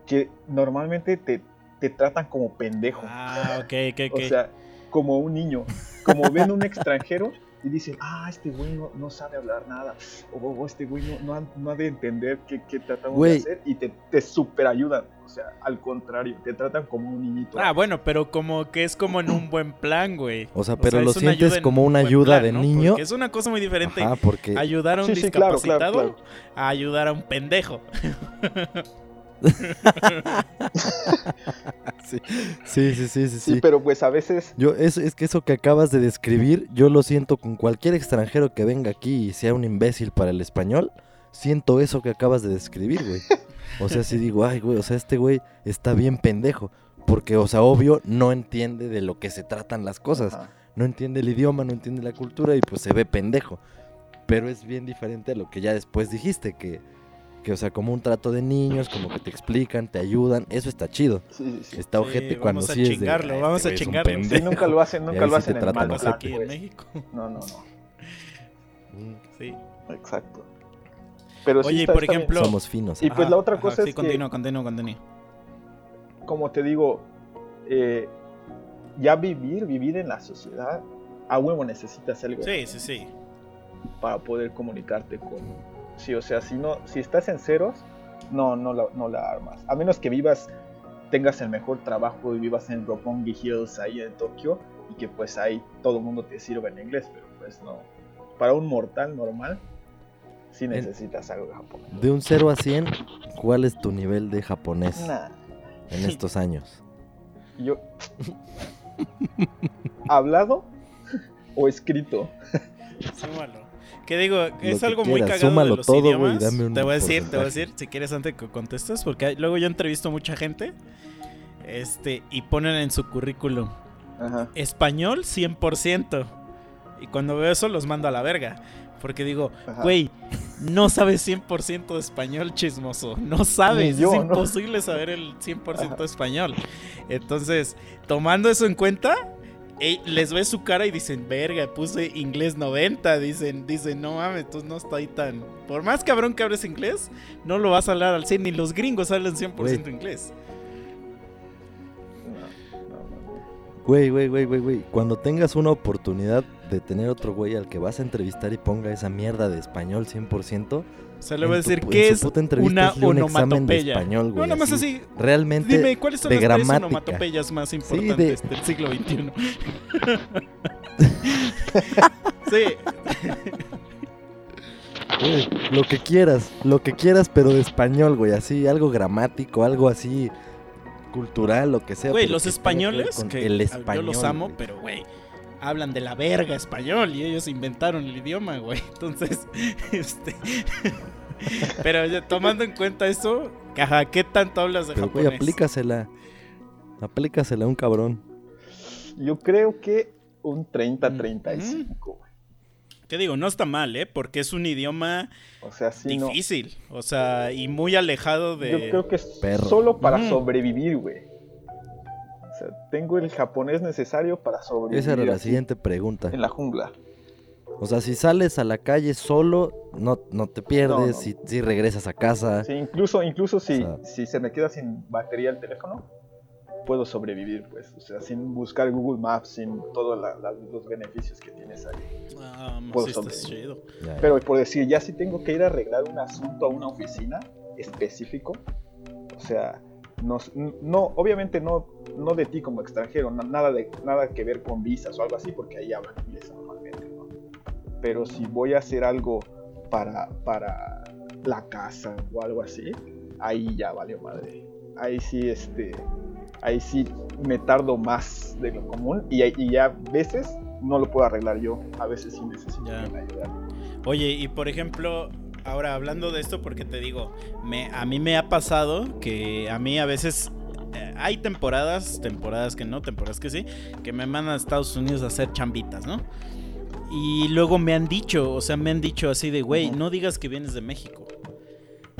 que normalmente te, te tratan como pendejo. Ah, ok, ok, ok. O sea, como un niño. Como ven un extranjero y dicen, ah, este güey no, no sabe hablar nada. O, este güey no, no ha, no ha de entender qué, qué tratamos Güey. de hacer. Y te, te super ayudan. O sea, al contrario, te tratan como un niñito. Ah, bueno, pero como que es como en un buen plan, güey. O sea, pero lo sientes como un una ayuda plan, de ¿no? niño. Porque es una cosa muy diferente Ajá, porque ayudar a un Sí, sí, claro, claro, discapacitado claro. a ayudar a un pendejo. sí, sí, sí, sí, sí, sí, pero pues a veces. Yo, es, es que eso que acabas de describir, yo lo siento con cualquier extranjero que venga aquí y sea un imbécil para el español, siento eso que acabas de describir, güey. O sea, si digo, ay, güey, o sea, este güey está bien pendejo. Porque, o sea, obvio, no entiende de lo que se tratan las cosas. Ajá. No entiende el idioma, no entiende la cultura y pues se ve pendejo. Pero es bien diferente a lo que ya después dijiste, que, que o sea, como un trato de niños, como que te explican, te ayudan, eso está chido. Sí, sí, sí. Está Sí, ojete cuando vamos a sí es de, chingarlo, "Ay, vamos este a güey es un chingarlo". Sí, Sí, pendejo". nunca lo hacen, nunca lo sí hacen en mal aquí en. México. No, no, no. Sí. Exacto. Pero sí Oye, está- por está bien. ejemplo, Somos finos. Y pues la otra Ajá, cosa sí, es que- continúa, continúa, continúa. como te digo, eh, ya vivir, vivir en la sociedad, a huevo necesitas algo Sí, sí, sí. para poder comunicarte con... Sí, o sea, si no, si estás en ceros, no, no la, no la armas. A menos que vivas, tengas el mejor trabajo y vivas en Roppongi Hills ahí en Tokio y que pues ahí todo el mundo te sirva en inglés, pero pues no. Para un mortal normal, sí necesitas algo de japonés. De un 0 a 100, ¿cuál es tu nivel de japonés Nah, en estos años? yo... ¿Hablado o escrito? Súmalo. Que digo, es que algo muy quieras, cagado súmalo de los todo, güey, idiomas. dame un te voy a decir, te voy a decir, si quieres antes que contestes, porque hay- luego yo entrevisto a mucha gente, este, y ponen en su currículum Ajá. español 100%. Y cuando veo eso los mando a la verga. Porque digo, güey, no sabes 100% de español chismoso. No sabes, yo, es ¿no? imposible saber el 100% Ajá. de español. Entonces, tomando eso en cuenta, les ves su cara y dicen, verga, puse inglés 90. Dicen, dicen, no mames, tú no estoy tan. Por más cabrón que hables inglés, no lo vas a hablar al 100. Ni los gringos hablan 100% Güey. inglés. Güey, güey, güey, güey, güey. Cuando tengas una oportunidad de tener otro güey al que vas a entrevistar y ponga esa mierda de español 100%, Se le voy a decir qué es una de onomatopeya. español, güey. no, nada más así. Realmente, Dime, ¿cuáles son de las tres gramática. onomatopeyas más de- importantes del siglo XXI? sí, güey, lo que quieras, lo que quieras, pero de español, güey. Así, algo gramático, algo así cultural, lo que sea. güey, los españoles, que el yo español, los amo, güey. pero güey, hablan de la verga español y ellos inventaron el idioma, güey. Entonces, este... pero ya tomando en cuenta eso, ajá, ¿qué tanto hablas de Pero, güey, japonés? aplícasela. Aplícasela a un cabrón. Yo creo que un 30-35, güey. ¿Qué digo? No está mal, ¿eh? Porque es un idioma O sea, sí, no. difícil, o sea, y muy alejado de... Yo creo que es Perro. solo para Mm. sobrevivir, güey. Sea, tengo el japonés necesario para sobrevivir. Esa era la siguiente pregunta. En la jungla. O sea, si sales a la calle solo, no, no te pierdes, No, no. Si, si regresas a casa. Sí, incluso, incluso si, O sea- si se me queda sin batería el teléfono, puedo sobrevivir, pues. O sea, sin buscar Google Maps, sin todos la- la- los beneficios que tienes ahí. Ah, Puedo sí chido. Ya, ya. Pero por decir, ya si tengo que ir a arreglar un asunto a una oficina específico, o sea, no, no obviamente no, no de ti como extranjero, na- nada, de, nada que ver con visas o algo así, porque ahí hablan inglés normalmente, ¿no? Pero si voy a hacer algo para, para la casa o algo así, ahí ya valió madre. Ahí sí, este, ahí sí me tardo más de lo común y, y ya a veces no lo puedo arreglar yo, a veces sí necesito ayude. Oye, y por ejemplo, ahora hablando de esto, porque te digo, me, a mí me ha pasado que a mí a veces eh, hay temporadas, temporadas que no, temporadas que sí, que me mandan a Estados Unidos a hacer chambitas, ¿no? Y luego me han dicho, o sea, me han dicho así de, güey, no digas que vienes de México.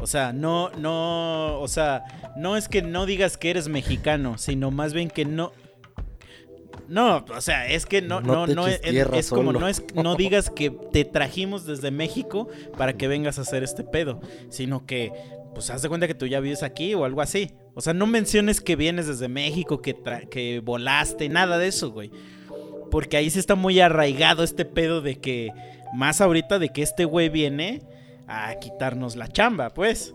O sea, no, no, o sea, no es que no digas que eres mexicano, sino más bien que no. No, o sea, es que no, No no, te no, eches es, como no es, no digas que te trajimos desde México para que vengas a hacer este pedo, sino que, pues, haz de cuenta que tú ya vives aquí o algo así. O sea, no menciones que vienes desde México, que, tra- que volaste, nada de eso, güey. Porque ahí sí está muy arraigado este pedo de que, más ahorita de que este güey viene a quitarnos la chamba, pues.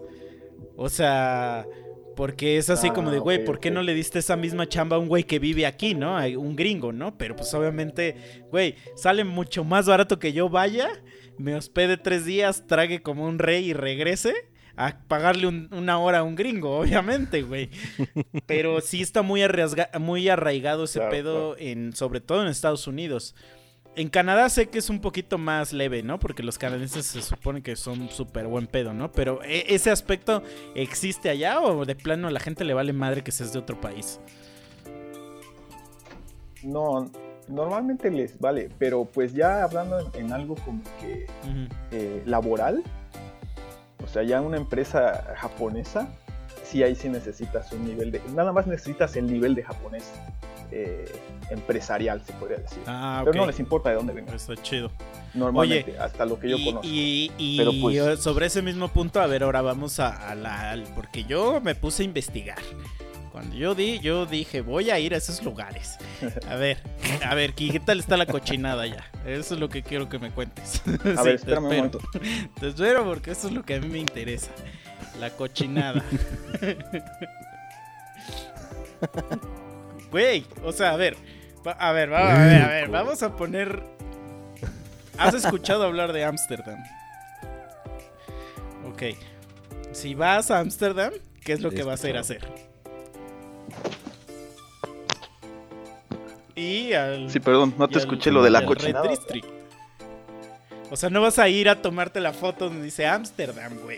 O sea, porque es así Ah, como de, güey, ok, ¿por qué no le diste esa misma chamba a un güey que vive aquí, no? A un gringo, ¿no? Pero pues obviamente, güey, sale mucho más barato que yo vaya, me hospede tres días, trague como un rey y regrese a pagarle un- una hora a un gringo, obviamente, güey. Pero sí está muy, muy arraigado ese Claro, pedo, en, sobre todo en Estados Unidos. En Canadá sé que es un poquito más leve, ¿no? Porque los canadienses se supone que son súper buen pedo, ¿no? Pero ¿e- ese aspecto existe allá o de plano a la gente le vale madre que seas de otro país. No, normalmente les vale, pero pues ya hablando en, algo como que eh, laboral, o sea, ya una empresa japonesa, sí ahí sí necesitas un nivel de, nada más necesitas el nivel de japonés eh, empresarial, se podría decir. Ah, Pero no les importa de dónde vengas, Está chido. normalmente, hasta lo que yo y, conozco. y- y Pero, pues- sobre ese mismo punto, a ver, ahora vamos a, a la... Porque yo me puse a investigar. Cuando yo di, yo dije, voy a ir a esos lugares. A ver, a ver, ¿qué tal está la cochinada ya? Eso es lo que quiero que me cuentes. A Sí, ver, te espérame un espero. momento. Te espero porque eso es lo que a mí me interesa. La cochinada. Güey, o sea, a ver. A ver, va- a ver, a ver, vamos a poner. ¿Has escuchado hablar de Ámsterdam? Ok. Si vas a Ámsterdam, ¿qué es lo que vas a ir a hacer? Y al. Sí, perdón, no te al- escuché lo de la cochinada. District. O sea, no vas a ir a tomarte la foto donde dice Ámsterdam, güey.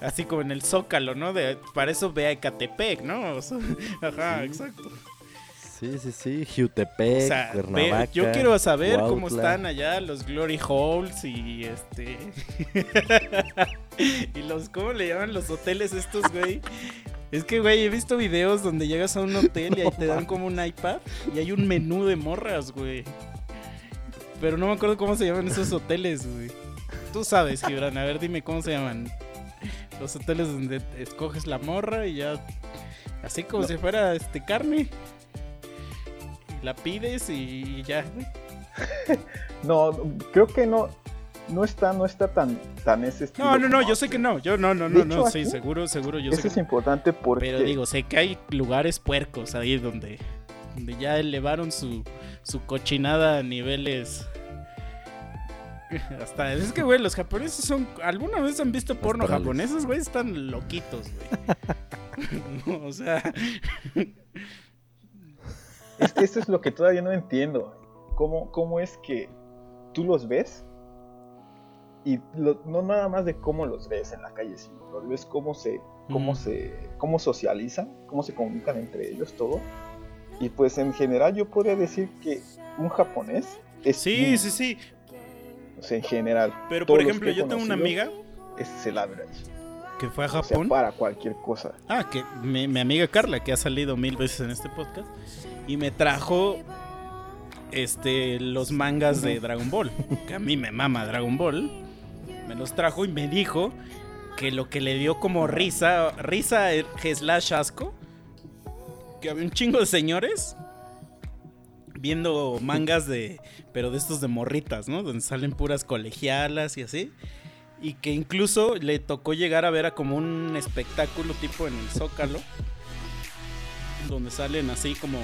Así como en el Zócalo, ¿no? De, para eso ve a Ecatepec, ¿no? O sea, ajá, Sí. exacto. Sí, sí, sí. Jutepec, O sea, Cuernavaca. yo quiero saber cómo están allá los Glory Holes y este. y los, ¿cómo le llaman los hoteles estos, güey? Es que, güey, he visto videos donde llegas a un hotel y ahí te dan como un iPad y hay un menú de morras, güey. Pero no me acuerdo cómo se llaman esos hoteles, güey. Tú sabes, Gibran, a ver, dime cómo se llaman. Los hoteles donde escoges la morra y ya. Así como No. si fuera este carne. La pides y ya. No, creo que no, no está, no está tan, tan ese estilo. No, no, no, yo sé que no. Yo no, no, no, no. Sí, seguro, seguro, yo sé Eso que es importante porque Pero digo, sé que hay lugares puercos ahí donde, donde ya elevaron su, su cochinada a niveles. Hasta es que, güey, los japoneses son. ¿Alguna vez han visto porno Astrales. japoneses, güey? Están loquitos, güey. o sea, Es que eso es lo que todavía no entiendo. ¿Cómo, cómo es que tú los ves? Y lo- no nada más de cómo los ves en la calle, sino los ves cómo se, cómo Mm. se, cómo socializan, cómo se comunican entre ellos, todo. Y pues en general yo podría decir que un japonés es sí, un- sí, sí. o sea, en general. Pero por ejemplo, yo tengo una amiga es el average. Que fue a O sea, Japón. para cualquier cosa. Ah, que mi, mi amiga Carla, que ha salido mil veces en este podcast, y me trajo este los mangas de Dragon Ball. Que a mí me mama Dragon Ball. Me los trajo y me dijo que lo que le dio como risa, risa eh, slash asco, que había un chingo de señores viendo mangas de, pero de estos de morritas, ¿no? Donde salen puras colegialas y así. Y que incluso le tocó llegar a ver a como un espectáculo tipo en el Zócalo. Donde salen así como.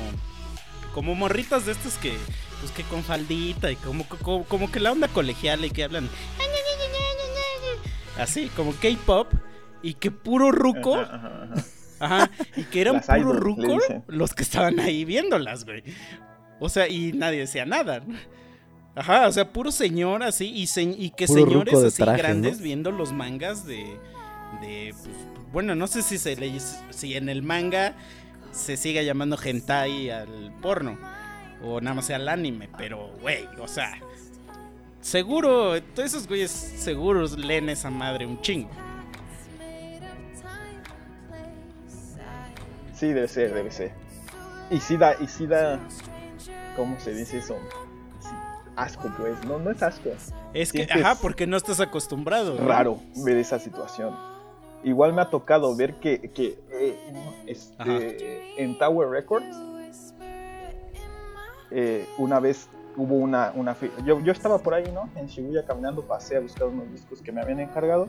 Como morritas de estas que. Pues que con faldita y como, como, como que la onda colegial y que hablan. Así, como K-pop. Y que puro ruco. Ajá, ajá, ajá. Ajá. Y que eran puro ruco los que estaban ahí viéndolas, güey. O sea, y nadie decía nada. Ajá, o sea, puro señor así y, se- y que Puro señores así traje, grandes ¿no? viendo los mangas de, de pues, bueno, no sé si se le si en el manga se siga llamando hentai al porno o nada más sea al anime, pero güey, o sea, seguro todos esos güeyes seguros leen esa madre un chingo. Sí, debe ser, debe ser. Y sí da, y sí da, ¿cómo se dice eso? Asco, pues. No, no es asco. Es que, Sientes ajá, porque no estás acostumbrado. ¿no? Raro ver esa situación. Igual me ha tocado ver que, que eh, este, en Tower Records eh, una vez hubo una, una yo, yo estaba por ahí, ¿no? En Shibuya caminando, pasé a buscar unos discos que me habían encargado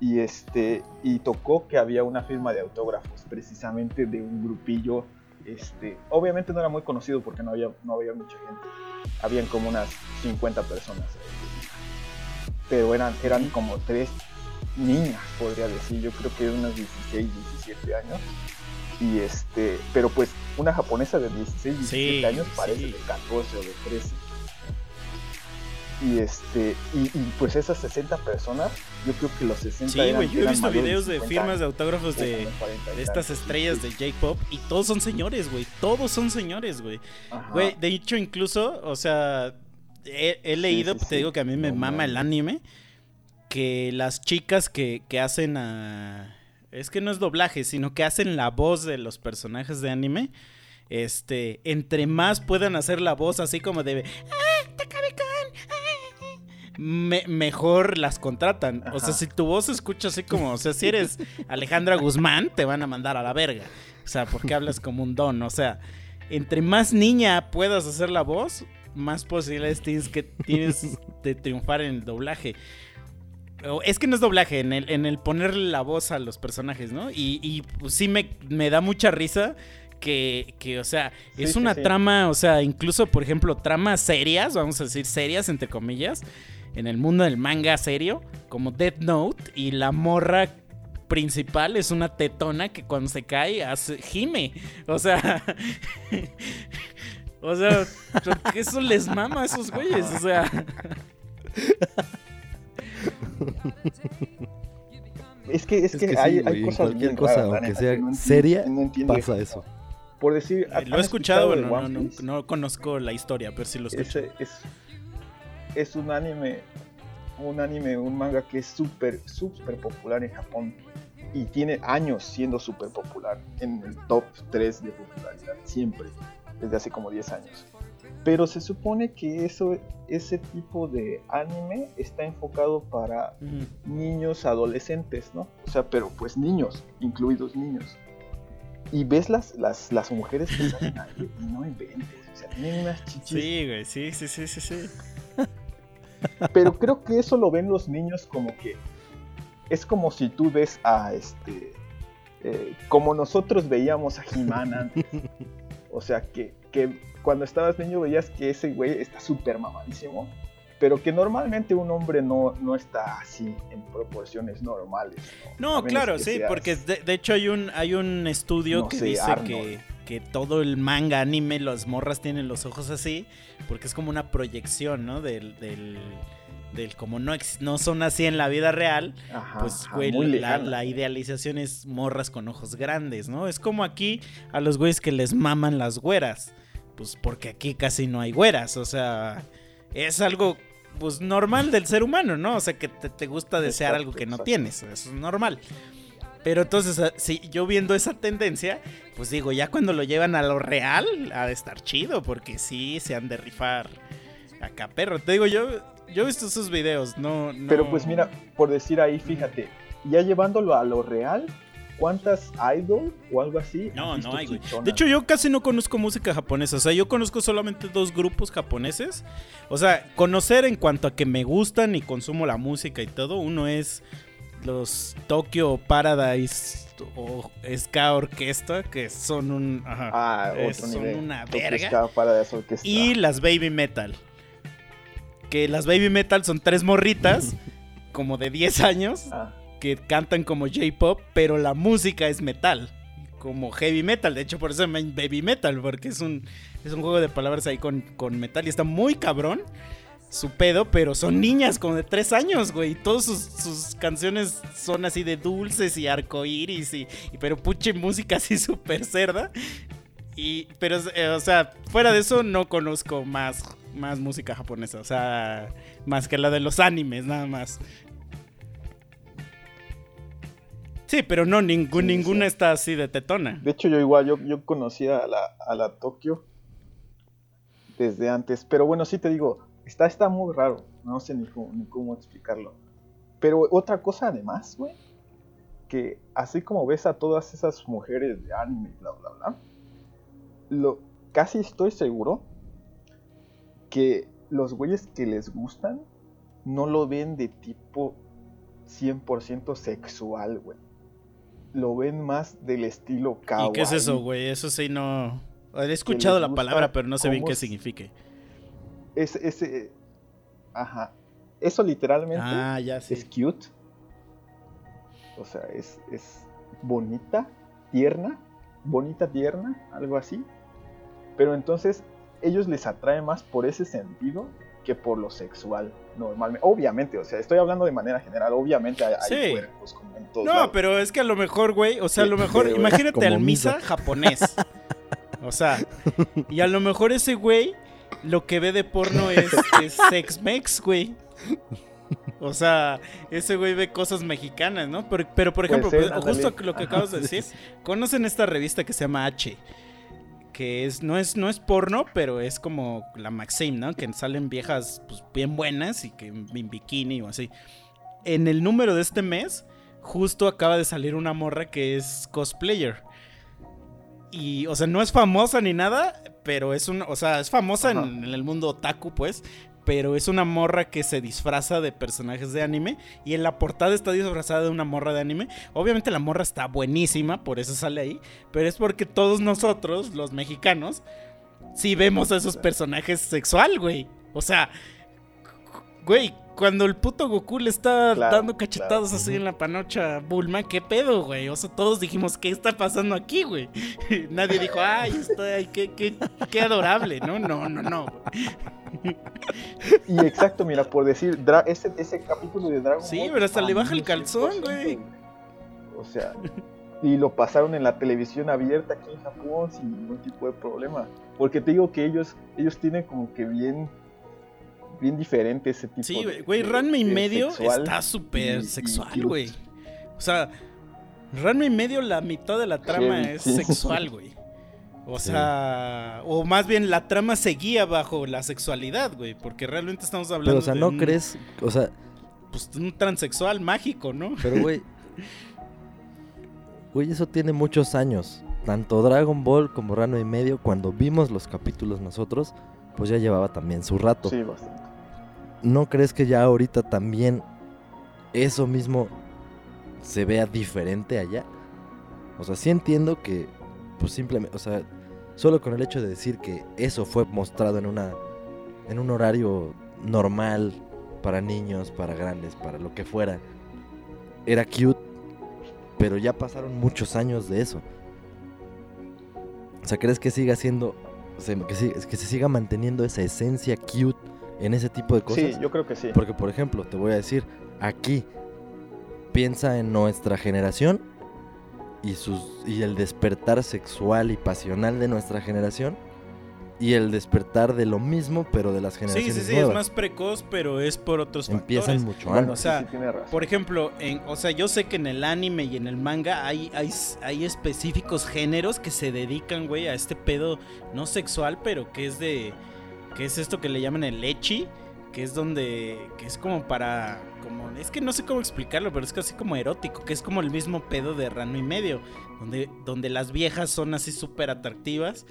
y este y tocó que había una firma de autógrafos precisamente de un grupillo este obviamente no era muy conocido porque no había no había mucha gente habían como unas 50 personas. Pero eran eran como tres niñas podría decir. Yo creo que de unos 16 17 años. Y este pero pues una japonesa de 16 17 Sí, años parece sí. de 14 o de 13 y este y, y, pues esas 60 personas yo creo que los 60 Sí, güey, yo he visto videos de 50 firmas de autógrafos de, o como 40 y de estas estrellas de J-pop y todos son señores, güey. Todos son señores, güey. Güey, de hecho, incluso, o sea, he, he leído, sí, te digo que a mí me No mama el anime, que las chicas que, que hacen a... Es que no es doblaje, sino que hacen la voz de los personajes de anime. Este, entre más puedan hacer la voz así como de... "Ah, Takami-kun, ah", me- mejor las contratan. O sea, si tu voz escucha así como, o sea, si eres Alejandra Guzmán, te van a mandar a la verga. O sea, porque hablas como un don. O sea, entre más niña puedas hacer la voz, más posibilidades tienes que tienes de triunfar en el doblaje. O- Es que no es doblaje, en el, en el ponerle la voz a los personajes, ¿no? Y, y, pues, sí me, me da mucha risa que, que, o sea, es sí, una sí. trama, o sea, incluso, por ejemplo, tramas serias, vamos a decir serias, entre comillas, en el mundo del manga serio, como Death Note, y la morra principal es una tetona que cuando se cae hace gime. O sea, o sea, eso les mama a esos güeyes, o sea, Es que, es Es que, que sí, hay, cosas cualquier bien cosa, raras, aunque sea no seria, no entiendo. pasa eso. Por decir, ¿han lo he escuchado, pero no, conozco la historia, pero sí lo escucho. Ese es, es un anime, un anime, un manga que es súper, súper popular en Japón y tiene años siendo súper popular en el top 3 de popularidad, siempre, desde hace como 10 años. Pero se supone que eso, ese tipo de anime está enfocado para niños, adolescentes, ¿no? O sea, pero pues niños, incluidos niños. Y ves las, las, las mujeres que salen ahí y no inventes, o sea, tienen unas chichis Sí, güey, sí, sí, sí, sí, sí. Pero creo que eso lo ven los niños como que es como si tú ves a este eh, como nosotros veíamos a He-Man antes. O sea que, que cuando estabas niño veías que ese güey está súper mamadísimo. Pero que normalmente un hombre no, no está así en proporciones normales. No, claro, sí, seas- porque de, de hecho hay un, hay un estudio No que sé, dice Arnold. que, que todo el manga anime, las morras tienen los ojos así, porque es como una proyección, ¿no? Del, del, del como no, ex- no son así en la vida real, Ajá, pues, güey, la, idealización es morras con ojos grandes, ¿no? Es como aquí a los güeyes que les maman las güeras, pues porque aquí casi no hay güeras, o sea, es algo pues normal del ser humano, ¿no? O sea, que te, te gusta desear Exacto, algo que no exacto. tienes, eso es normal. Pero entonces, ah, si yo viendo esa tendencia, pues digo, ya cuando lo llevan a lo real, ha de estar chido, porque sí se han de rifar acá, perro. Te digo, yo, yo he visto esos videos, no, no- Pero pues mira, por decir ahí, fíjate, ya llevándolo a lo real, ¿cuántas idol o algo así? No, no hay, güey. De hecho, yo casi no conozco música japonesa. O sea, yo conozco solamente dos grupos japoneses. O sea, conocer en cuanto a que me gustan y consumo la música y todo. Uno es los Tokyo Paradise o Ska Orquesta, que son un. ajá, Ah, otro son nivel. una verga. Ska Paradise. Y las Baby Metal. Que las Baby Metal son tres morritas, como de 10 años, Ah, que cantan como J-pop, pero la música es metal, como heavy metal. De hecho, por eso se llama baby metal, porque es un, es un juego de palabras ahí con, con metal y está muy cabrón su pedo, pero son niñas como de 3 años, güey. Y todas sus, sus canciones son así de dulces y arcoíris, y, y pero puche música así súper cerda. Y, pero, eh, o sea, fuera de eso no conozco más, más música japonesa, o sea, más que la de los animes, nada más. Sí, pero no, ningún, Sí, ninguna sí. está así de tetona. De hecho, yo igual, yo, yo conocí a la, a la Tokio desde antes. Pero bueno, sí te digo, está, está muy raro. No sé ni cómo, ni cómo explicarlo. Pero otra cosa además, güey, que así como ves a todas esas mujeres de anime, bla, bla, bla, lo, casi estoy seguro que los güeyes que les gustan no lo ven de tipo 100% sexual, güey. Lo ven más del estilo kawaii. ¿Y qué es eso, güey? Eso sí no... He escuchado la palabra, pero no sé bien qué signifique. Ese, ese, ajá. Eso literalmente Ah, ya es cute. O sea, es, es bonita, tierna, bonita, tierna, algo así. Pero entonces ellos les atrae más por ese sentido que por lo sexual, normalmente. Obviamente, o sea, estoy hablando de manera general, obviamente hay, Sí. cuerpos como en todos No, lados. pero es que a lo mejor, güey, o sea, a lo mejor, imagínate al misa. japonés. O sea, y a lo mejor ese güey lo que ve de porno es, es sex mex, güey. O sea, ese güey ve cosas mexicanas, ¿no? Pero, pero por Puede ejemplo, pues, justo lo que acabas de decir, conocen esta revista que se llama H, que es no es no es porno, pero es como la Maxim, ¿no? Que salen viejas pues, bien buenas y que en bikini o así. En el número de este mes justo acaba de salir una morra que es cosplayer. Y, o sea, no es famosa ni nada, pero es una, o sea, es famosa en, el mundo otaku, pues. Pero es una morra que se disfraza de personajes de anime. Y en la portada está disfrazada de una morra de anime. Obviamente la morra está buenísima, por eso sale ahí. Pero es porque todos nosotros, los mexicanos, sí vemos a esos personajes sexual, güey. O sea, güey, cuando el puto Goku le está Claro, dando cachetadas claro. así en la panocha Bulma, ¿qué pedo, güey? O sea, todos dijimos, ¿qué está pasando aquí, güey? Nadie dijo, ay, está, ay, qué, qué, qué adorable, ¿no? No, no, no. Y exacto, mira, por decir, dra- ese, ese capítulo de Dragon Sí, Ball pero hasta le baja el calzón, 100%, güey. O sea, y lo pasaron en la televisión abierta aquí en Japón sin ningún tipo de problema. Porque te digo que ellos, ellos tienen como que bien, bien diferente ese tipo Sí, güey, Ranma y medio sexual está súper sexual, güey. O sea, Ranma y medio, la mitad de la trama es sí. sexual, güey. O Sí. sea, o más bien la trama seguía bajo la sexualidad, güey. Porque realmente estamos hablando Pero, o sea, de ¿no un, crees? O sea, pues, un transexual mágico, ¿no? pero güey. Güey, eso tiene muchos años. Tanto Dragon Ball como Rano y medio, cuando vimos los capítulos nosotros, pues ya llevaba también su rato. Sí, bastante. ¿No crees que ya ahorita también eso mismo se vea diferente allá? O sea, sí entiendo que, pues simplemente, o sea, solo con el hecho de decir que eso fue mostrado en una, en un horario normal para niños, para grandes, para lo que fuera, era cute, pero ya pasaron muchos años de eso. O sea, ¿crees que siga siendo, se- que, se siga manteniendo esa esencia cute en ese tipo de cosas? Sí, yo creo que sí. Porque, por ejemplo, te voy a decir, aquí piensa en nuestra generación y, sus, y el despertar sexual y pasional de nuestra generación y el despertar de lo mismo, pero de las Sí, generaciones sí, sí, nuevas. es más precoz, pero es por otros Empiezan factores. mucho Bueno, antes. o sea, sí, sí, tiene razón. Por ejemplo, en, o sea, yo sé que en el anime y en el manga hay, hay, hay específicos géneros que se dedican, güey, a este pedo no sexual, pero que es de. que es esto que le llaman el lechi, que es donde. que es como para. como. es que no sé cómo explicarlo, pero es casi como erótico, que es como el mismo pedo de Rano y medio, donde, donde las viejas son así súper atractivas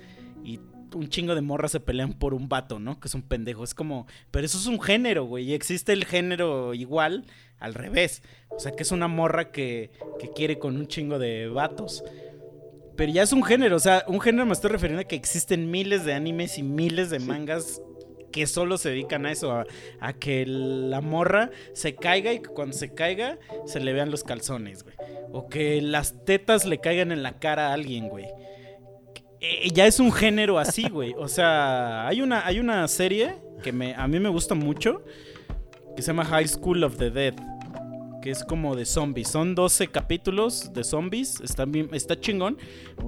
y un chingo de morras se pelean por un vato, ¿no? Que es un pendejo. Es como. Pero eso es un género, güey. Y existe el género igual al revés. O sea, que es una morra que, que quiere con un chingo de vatos. Pero ya es un género. O sea, un género me estoy refiriendo a que existen miles de animes y miles de mangas que solo se dedican a eso. A, a que la morra se caiga y que cuando se caiga se le vean los calzones, güey. O que las tetas le caigan en la cara a alguien, güey eh, ya es un género así, güey. O sea, hay una, hay una serie que me, a mí me gusta mucho que se llama High School of the Dead. Que es como de zombies. Son 12 capítulos de zombies. Está, bien, está chingón.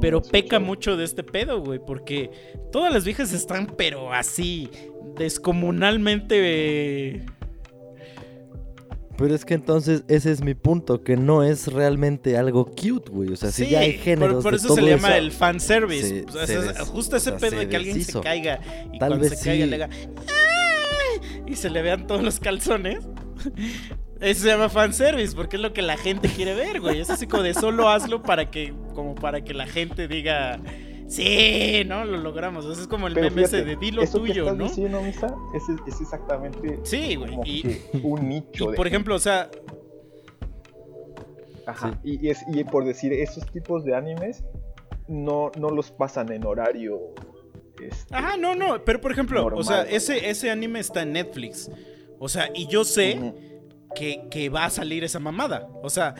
Pero sí, peca mucho de este pedo, güey. Porque todas las viejas están, pero así. Descomunalmente. eh, Pero es que entonces ese es mi punto, que no es realmente algo cute, güey. O sea, si ya hay por- géneros por, de eso todo se le llama eso, el fanservice. se- O sea, se es- des- justo ese o sea, pedo de que alguien se caiga y Tal cuando vez se caiga sí. le haga y se le vean todos los calzones. Eso se llama fanservice porque es lo que la gente quiere ver, güey. Es así como de solo hazlo para que como para que la gente diga Sí, ¿no? Lo logramos. Eso es como el Pero meme ese de dilo eso que tuyo, estás ¿no? diciendo, Misa, es, es exactamente Sí, güey. Y, que un nicho. y de por ejemplo, o sea, Ajá. Y, es, y por decir, esos tipos de animes no, no los pasan en horario. este, Ajá, no, no, pero por ejemplo, o sea, ese, ese anime está en Netflix. O sea, y yo sé que, que va a salir esa mamada. O sea,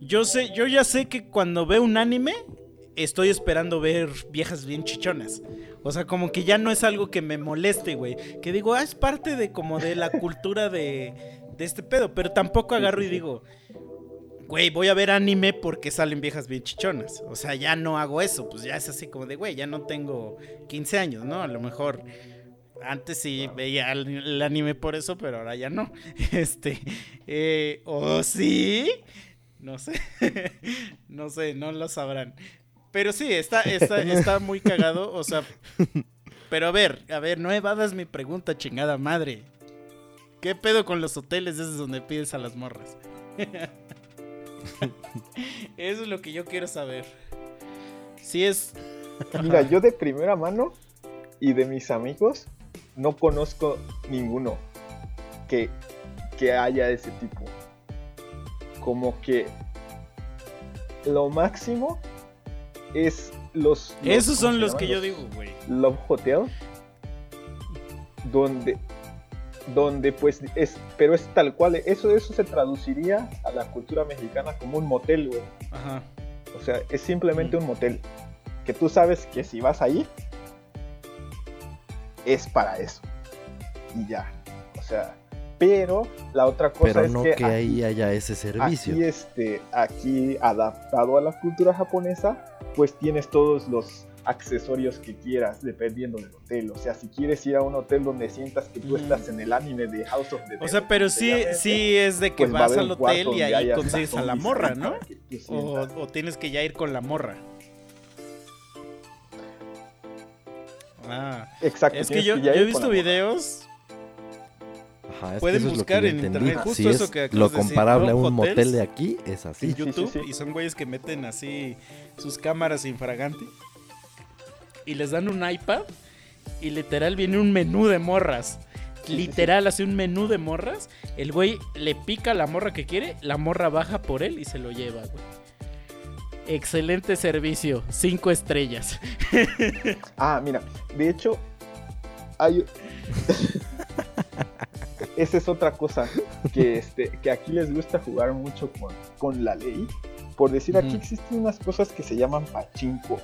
yo sé, yo ya sé que cuando veo un anime, estoy esperando ver viejas bien chichonas. O sea, como que ya no es algo que me moleste, güey. Que digo, ah, es parte de como de la cultura de, de este pedo. Pero tampoco agarro y digo, güey, voy a ver anime porque salen viejas bien chichonas. O sea, ya no hago eso. Pues ya es así como de, güey, ya no tengo 15 años, ¿no? A lo mejor antes sí veía el, el anime por eso, pero ahora ya no. Este, eh, ¿o sí? No sé. no sé, no lo sabrán. Pero sí, está, está, está muy cagado, o sea... Pero a ver, a ver, no evadas mi pregunta, chingada madre. ¿Qué pedo con los hoteles esos donde pides a las morras? Eso es lo que yo quiero saber. Si es... Mira, yo de primera mano y de mis amigos no conozco ninguno que, que haya ese tipo. Como que lo máximo es los... los- Esos ¿cómo son los que yo digo, güey. Love Hotel, donde, donde pues es, pero es tal cual, eso, eso se traduciría a la cultura mexicana como un motel, güey. Ajá. O sea, es simplemente un motel. Que tú sabes que si vas ahí, es para eso. Y ya. O sea, pero la otra cosa Pero es no que, que, aquí, ahí haya ese servicio. aquí, este, aquí adaptado a la cultura japonesa, pues tienes todos los accesorios que quieras dependiendo del hotel. O sea, si quieres ir a un hotel donde sientas que tú Mm. estás en el anime de House of the Dead, O sea, pero sí, sí es de que pues vas al hotel y ahí consigues a la morra, ¿no? que O, tienes que ya ir con la morra. Ah, Exacto. es que tienes yo, he visto videos. Ajá, es que pueden eso es lo buscar en entendí. internet justo eso es que Lo de decir, comparable ¿no? a un Hotels. motel de aquí es en así. sí, YouTube sí. y son güeyes que meten así sus cámaras infragante y les dan un iPad y literal viene un menú de morras. Literal, hace un menú de morras. El güey le pica a la morra que quiere, la morra baja por él y se lo lleva, güey. Excelente servicio, cinco estrellas. Ah, mira, de hecho, hay... Esa es otra cosa que, este, que aquí les gusta jugar mucho con, con la ley. Por decir, aquí existen unas cosas que se llaman pachinko.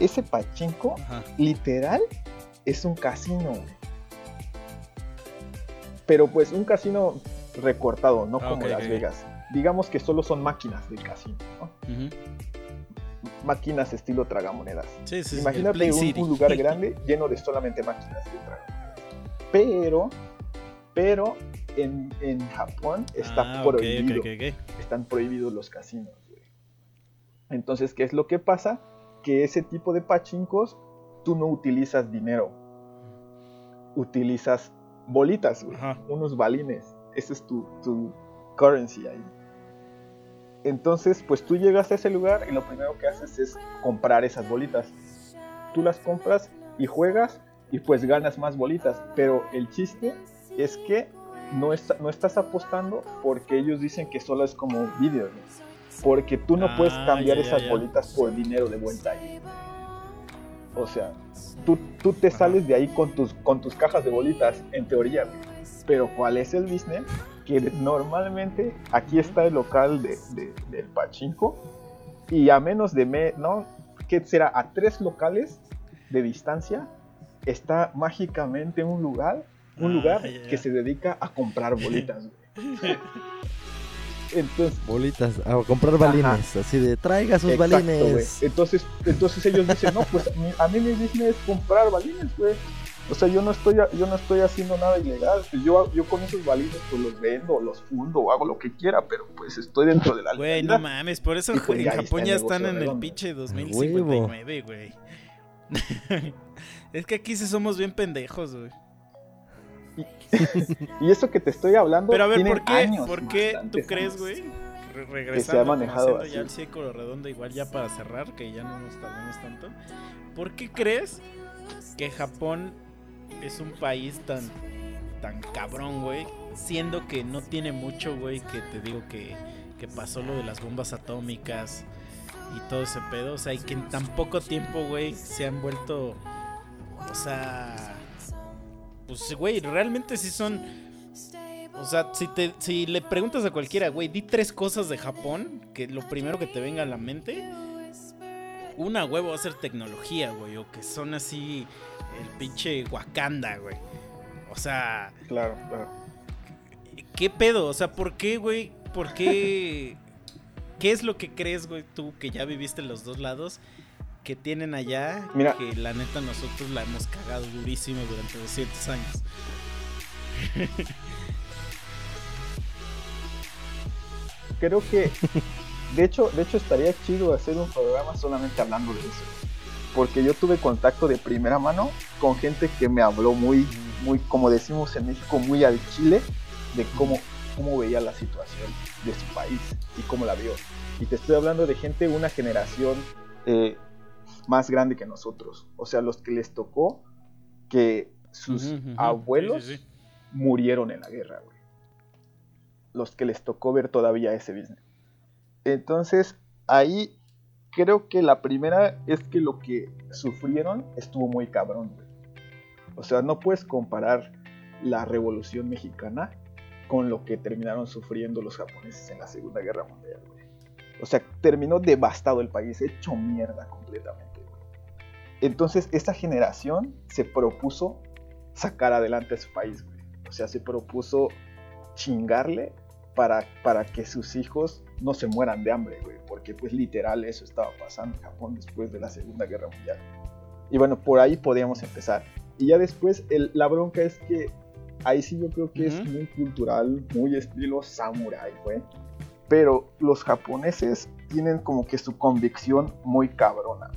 Ese pachinko, literal, es un casino. Pero pues un casino recortado, no Ah, como Las. Vegas. Digamos que solo son máquinas del casino. ¿no? Máquinas estilo tragamonedas. Sí, sí, Imagínate un, un lugar grande lleno de solamente máquinas de tragamonedas. Pero, pero en, en Japón está Ah, prohibido. ok, ok. Están prohibidos los casinos, güey. Entonces, ¿qué es lo que pasa? Que ese tipo de pachincos, tú no utilizas dinero. Utilizas bolitas, güey. Unos balines. Ese es tu, tu currency ahí. Entonces, pues tú llegas a ese lugar y lo primero que haces es comprar esas bolitas. Tú las compras y juegas y pues ganas más bolitas. Pero el chiste es que no, está- no estás apostando porque ellos dicen que solo es como video. ¿no? Porque tú no puedes Ah, cambiar ya, ya, esas ya. bolitas por dinero de vuelta ahí. O sea, tú, tú te sales de ahí con tus, con tus cajas de bolitas, en teoría. Pero ¿cuál es el business? Que normalmente aquí está el local de, de- del pachinko y a menos de, me, ¿no? ¿Qué será? A tres locales de distancia está mágicamente un lugar, un Ah, lugar que se dedica a comprar bolitas. Entonces, Bolitas, a comprar balines, así de traiga sus Exacto, balines. Entonces, entonces ellos dicen, no, pues a mí, a mí mi business es comprar balines, güey. O sea, yo no estoy, yo no estoy haciendo nada ilegal. Pues yo, yo con esos balines pues los vendo, los fundo o hago lo que quiera, pero pues estoy dentro de la Güey, no mames, por eso pues en ya Japón está ya están en el pinche huevo. 2059, güey. es que aquí sí somos bien pendejos, güey. Y eso que te estoy hablando Pero a ver, ¿por qué, ¿por qué tú crees, güey? Re- regresando, como manejado haciendo ya así. el círculo redondo, igual ya para cerrar, que ya no nos tardemos tanto. ¿Por qué crees que Japón es un país tan, tan cabrón, güey? Siendo que no tiene mucho, güey, que te digo que, que pasó lo de las bombas atómicas y todo ese pedo. O sea, y que en tan poco tiempo, güey, se han vuelto. O sea. Pues, güey, realmente sí son. O sea, si, te, si le preguntas a cualquiera, güey, di tres cosas de Japón, que lo primero que te venga a la mente, una huevo va a ser tecnología, güey, o que son así el pinche Wakanda, güey. O sea, Claro, claro. ¿qué pedo? O sea, ¿por qué, güey? ¿Por qué? ¿Qué es lo que crees, güey, tú que ya viviste en los dos lados? Que tienen allá, Mira. que la neta nosotros la hemos cagado durísimo durante 200 años. Creo que, de hecho, de hecho estaría chido hacer un programa solamente hablando de eso. Porque yo tuve contacto de primera mano con gente que me habló muy, muy, como decimos en México, muy al chile de cómo, cómo veía la situación de su país y cómo la vio. Y te estoy hablando de gente una generación eh, más grande que nosotros. O sea, los que les tocó que sus abuelos Sí, sí, sí. murieron en la guerra, güey. Los que les tocó ver todavía ese business. Entonces, ahí creo que la primera es que lo que sufrieron estuvo muy cabrón. O sea, no puedes comparar la revolución mexicana con lo que terminaron sufriendo los japoneses en la Segunda Guerra Mundial. O sea, terminó devastado el país, hecho mierda completamente. Entonces, esa generación se propuso sacar adelante a su país, güey. O sea, se propuso chingarle para, para que sus hijos no se mueran de hambre, güey. Porque pues literal eso estaba pasando en Japón después de la Segunda Guerra Mundial. Y bueno, por ahí podríamos empezar. Y ya después el- la bronca es que ahí sí yo creo que es Ujú. muy cultural, muy estilo samurai, güey. Pero los japoneses tienen como que su convicción muy cabrona.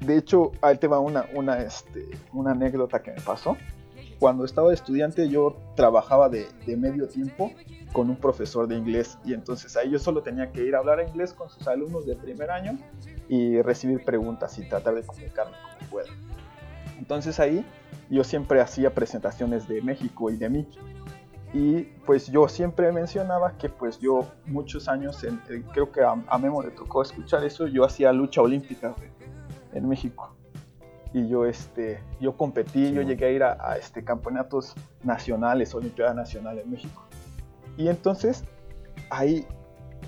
De hecho, ahí te va una, una, este, una anécdota que me pasó. Cuando estaba estudiante yo trabajaba de, de medio tiempo con un profesor de inglés y entonces ahí yo solo tenía que ir a hablar inglés con sus alumnos de primer año y recibir preguntas y tratar de comunicarme como pueda. Entonces ahí yo siempre hacía presentaciones de México y de mí. Y pues yo siempre mencionaba que pues yo muchos años, en- en- creo que a, a Memo le tocó escuchar eso, yo hacía lucha olímpica en México. Y yo, este, yo competí, yo llegué a ir a, a, este, campeonatos nacionales, Olimpiada Nacional en México. Y entonces ahí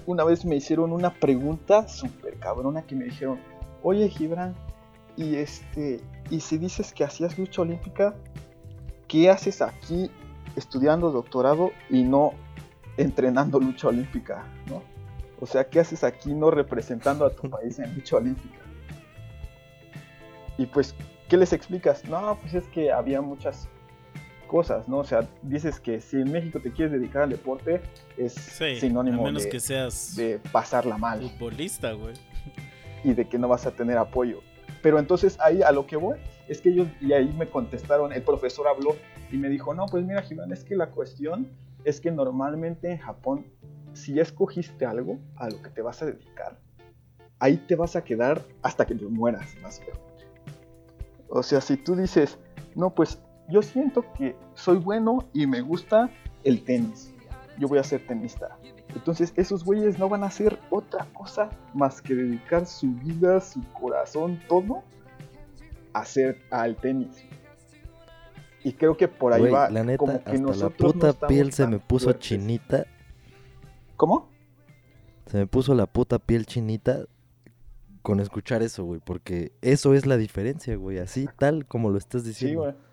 una vez me hicieron una pregunta súper cabrona que me dijeron, oye Gibran, y este, y si dices que hacías lucha olímpica, ¿qué haces aquí estudiando doctorado y no entrenando lucha olímpica? ¿no? O sea, ¿qué haces aquí no representando a tu país en lucha olímpica? Y pues, ¿qué les explicas? No, pues es que había muchas cosas, ¿no? O sea, dices que si en México te quieres dedicar al deporte, es sinónimo menos de, que seas de pasarla mal. Futbolista, güey. Y de que no vas a tener apoyo. Pero entonces ahí a lo que voy es que ellos, y ahí me contestaron, el profesor habló y me dijo, no, pues mira, Gibran, es que la cuestión es que normalmente en Japón, si ya escogiste algo a lo que te vas a dedicar, ahí te vas a quedar hasta que te mueras, básicamente. O sea, si tú dices, no, pues yo siento que soy bueno y me gusta el tenis, yo voy a ser tenista. Entonces esos güeyes no van a hacer otra cosa más que dedicar su vida, su corazón, todo a hacer al tenis. Y creo que por ahí va. La neta, como que hasta la puta piel se me puso chinita. ¿Cómo? Se me puso la puta piel chinita con escuchar eso, güey. Porque eso es la diferencia, güey. Así, tal como lo estás diciendo. Sí, güey.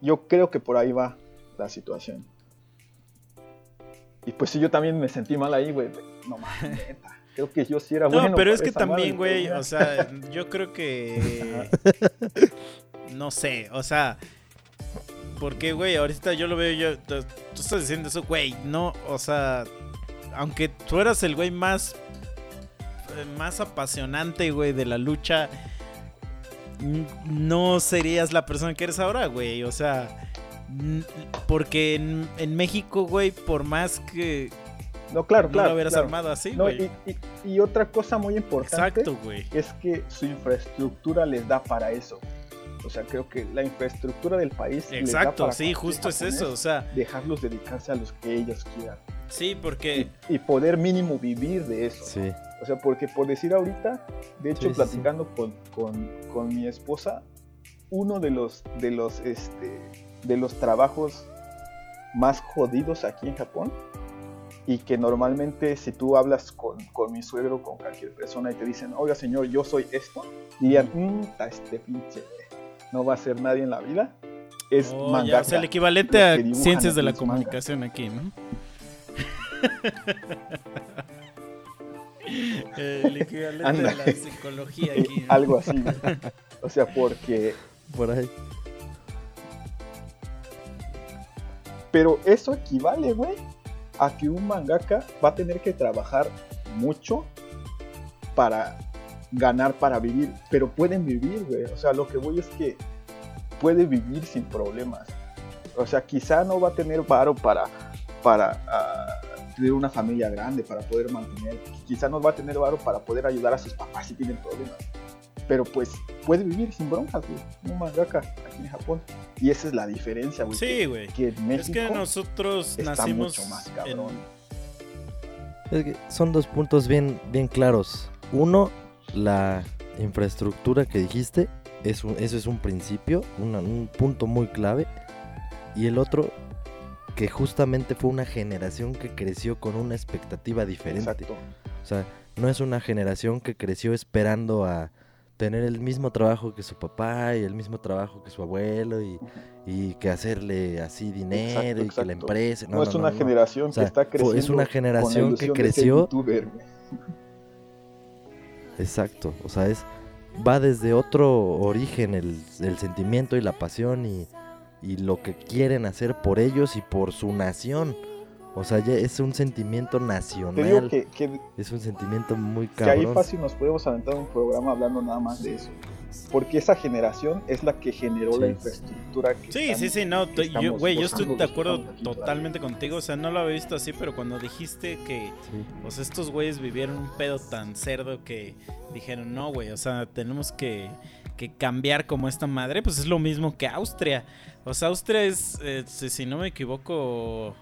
Yo creo que por ahí va la situación. Y pues sí, yo también me sentí mal ahí, güey. No mames, neta. Creo que yo sí era bueno. No, pero es que también, güey, o sea, yo creo que. no sé, o sea. Porque, güey, ahorita yo lo veo, yo. Tú, estás diciendo eso, güey. No, o sea. Aunque tú eras el güey más. Más apasionante, güey, de la lucha. No serías la persona que eres ahora, güey. O sea. Porque en, México, güey, por más que. No, claro, claro. lo hubieras armado así, güey. y, otra cosa muy importante. Es que su infraestructura les da para eso. O sea, creo que la infraestructura del país. Exacto, sí, justo es eso. O sea, dejarlos dedicarse a los que ellos quieran. Sí, porque. Y, poder mínimo vivir de eso. Sí. O sea, porque por decir ahorita, de hecho, platicando Con, con, con, mi esposa, uno de los, de los, este, de los trabajos más jodidos aquí en Japón y que normalmente si tú hablas con, con mi suegro, con cualquier persona y te dicen, oiga señor, yo soy esto, dirían, mmm, este pinche no va a ser nadie en la vida, es oh, es el equivalente a ciencias de la comunicación aquí, ¿no? el equivalente a la psicología aquí. Algo así. O sea, porque... Por ahí. Pero eso equivale, güey, a que un mangaka va a tener que trabajar mucho para ganar para vivir, pero pueden vivir, güey. O sea, lo que voy es que puede vivir sin problemas. O sea, quizá no va a tener varo para, para tener una familia grande, para poder mantener. Quizá no va a tener varo para poder ayudar a sus papás si tienen problemas. Pero pues puede vivir sin broncas, güey. Un mangaka aquí en Japón. Y esa es la diferencia, güey. Sí, güey. Que en México es que nosotros está nacimos mucho más cabrón. Es que son dos puntos bien, bien claros. Uno, la infraestructura que dijiste, eso es un principio, un punto muy clave. Y el otro, que justamente fue una generación que creció con una expectativa diferente. Exacto. O sea, no es una generación que creció esperando a tener el mismo trabajo que su papá y el mismo trabajo que su abuelo y, que hacerle así dinero y que la empresa. No, es una generación que está creciendo. Es una generación que creció. Exacto, o sea, es va desde otro origen el, sentimiento y la pasión y, lo que quieren hacer por ellos y por su nación. O sea, ya es un sentimiento nacional. es un sentimiento muy cabrón. Que ahí fácil nos podemos aventar un programa hablando nada más de eso. Porque esa generación es la que generó la infraestructura que Sí, sí, sí, no, yo, güey, yo estoy de acuerdo totalmente contigo, o sea, no lo había visto así, pero cuando dijiste que, pues estos güeyes vivieron un pedo tan cerdo que dijeron, no, güey, o sea, tenemos que, que cambiar como esta madre, pues es lo mismo que Austria. O sea, Austria es, eh, si no me equivoco,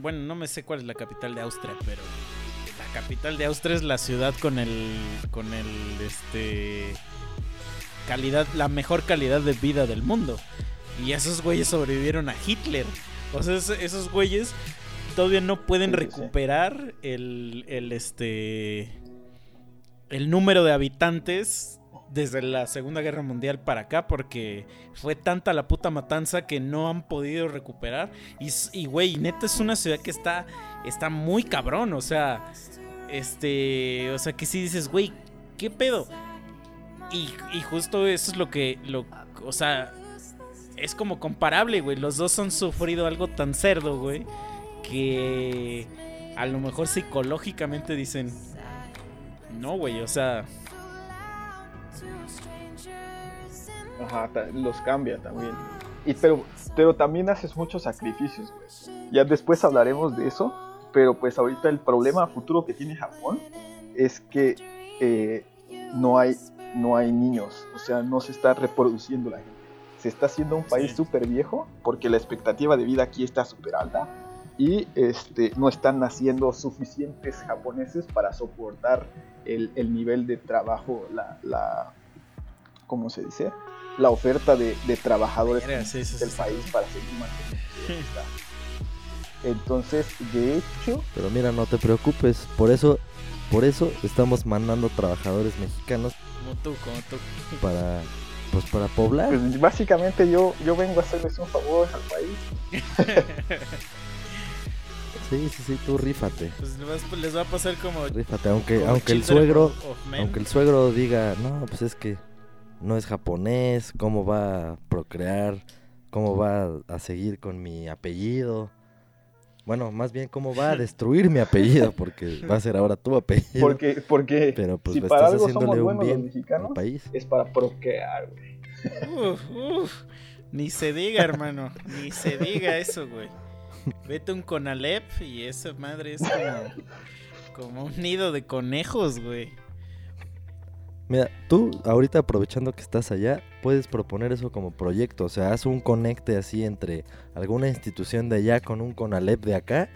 bueno, no me sé cuál es la capital de Austria, pero la capital de Austria es la ciudad con el, con el, este calidad, la mejor calidad de vida del mundo. Y esos güeyes sobrevivieron a Hitler. O sea, esos güeyes todavía no pueden recuperar el, el, este, el número de habitantes desde la Segunda Guerra Mundial para acá porque fue tanta la puta matanza que no han podido recuperar. Y, güey, neta es una ciudad que está, está muy cabrón, o sea, este, o sea, que si dices, güey, ¿qué pedo? Y, y, justo eso es lo que, lo, o sea, es como comparable, güey. Los dos han sufrido algo tan cerdo, güey, que a lo mejor psicológicamente dicen, no, güey, o sea, Ajá, los cambia también. Y pero, pero también haces muchos sacrificios, Ya después hablaremos de eso, pero pues ahorita el problema futuro que tiene Japón es que eh, no, hay, no hay niños, o sea, no se está reproduciendo la gente. Se está haciendo un país súper viejo porque la expectativa de vida aquí está súper alta y este, no están naciendo suficientes japoneses para soportar el, el nivel de trabajo, la, la, ¿cómo se dice? La oferta de, de trabajadores del país para seguir manteniendo. Entonces, de hecho... Pero mira, no te preocupes, por eso, por eso estamos mandando trabajadores mexicanos. Como tú, como tú. Para, pues para poblar. Pues básicamente yo, yo vengo a hacerles un favor al país. Sí, sí, sí, tú rífate. Pues les va a pasar como. Rífate, aunque, aunque el suegro. Aunque el suegro diga, no, pues es que no es japonés, cómo va a procrear, cómo va a seguir con mi apellido. Bueno, más bien cómo va a destruir mi apellido, porque va a ser ahora tu apellido. Porque, porque Pero pues si estás para algo somos buenos los mexicanos, país. es para procrear, güey. Uf, uf, ni se diga, hermano, ni se diga eso, güey. Vete un Conalep y esa madre es como, como un nido de conejos, güey. Mira, tú ahorita aprovechando que estás allá, puedes proponer eso como proyecto. O sea, haz un conecte así entre alguna institución de allá con un Conalep de acá.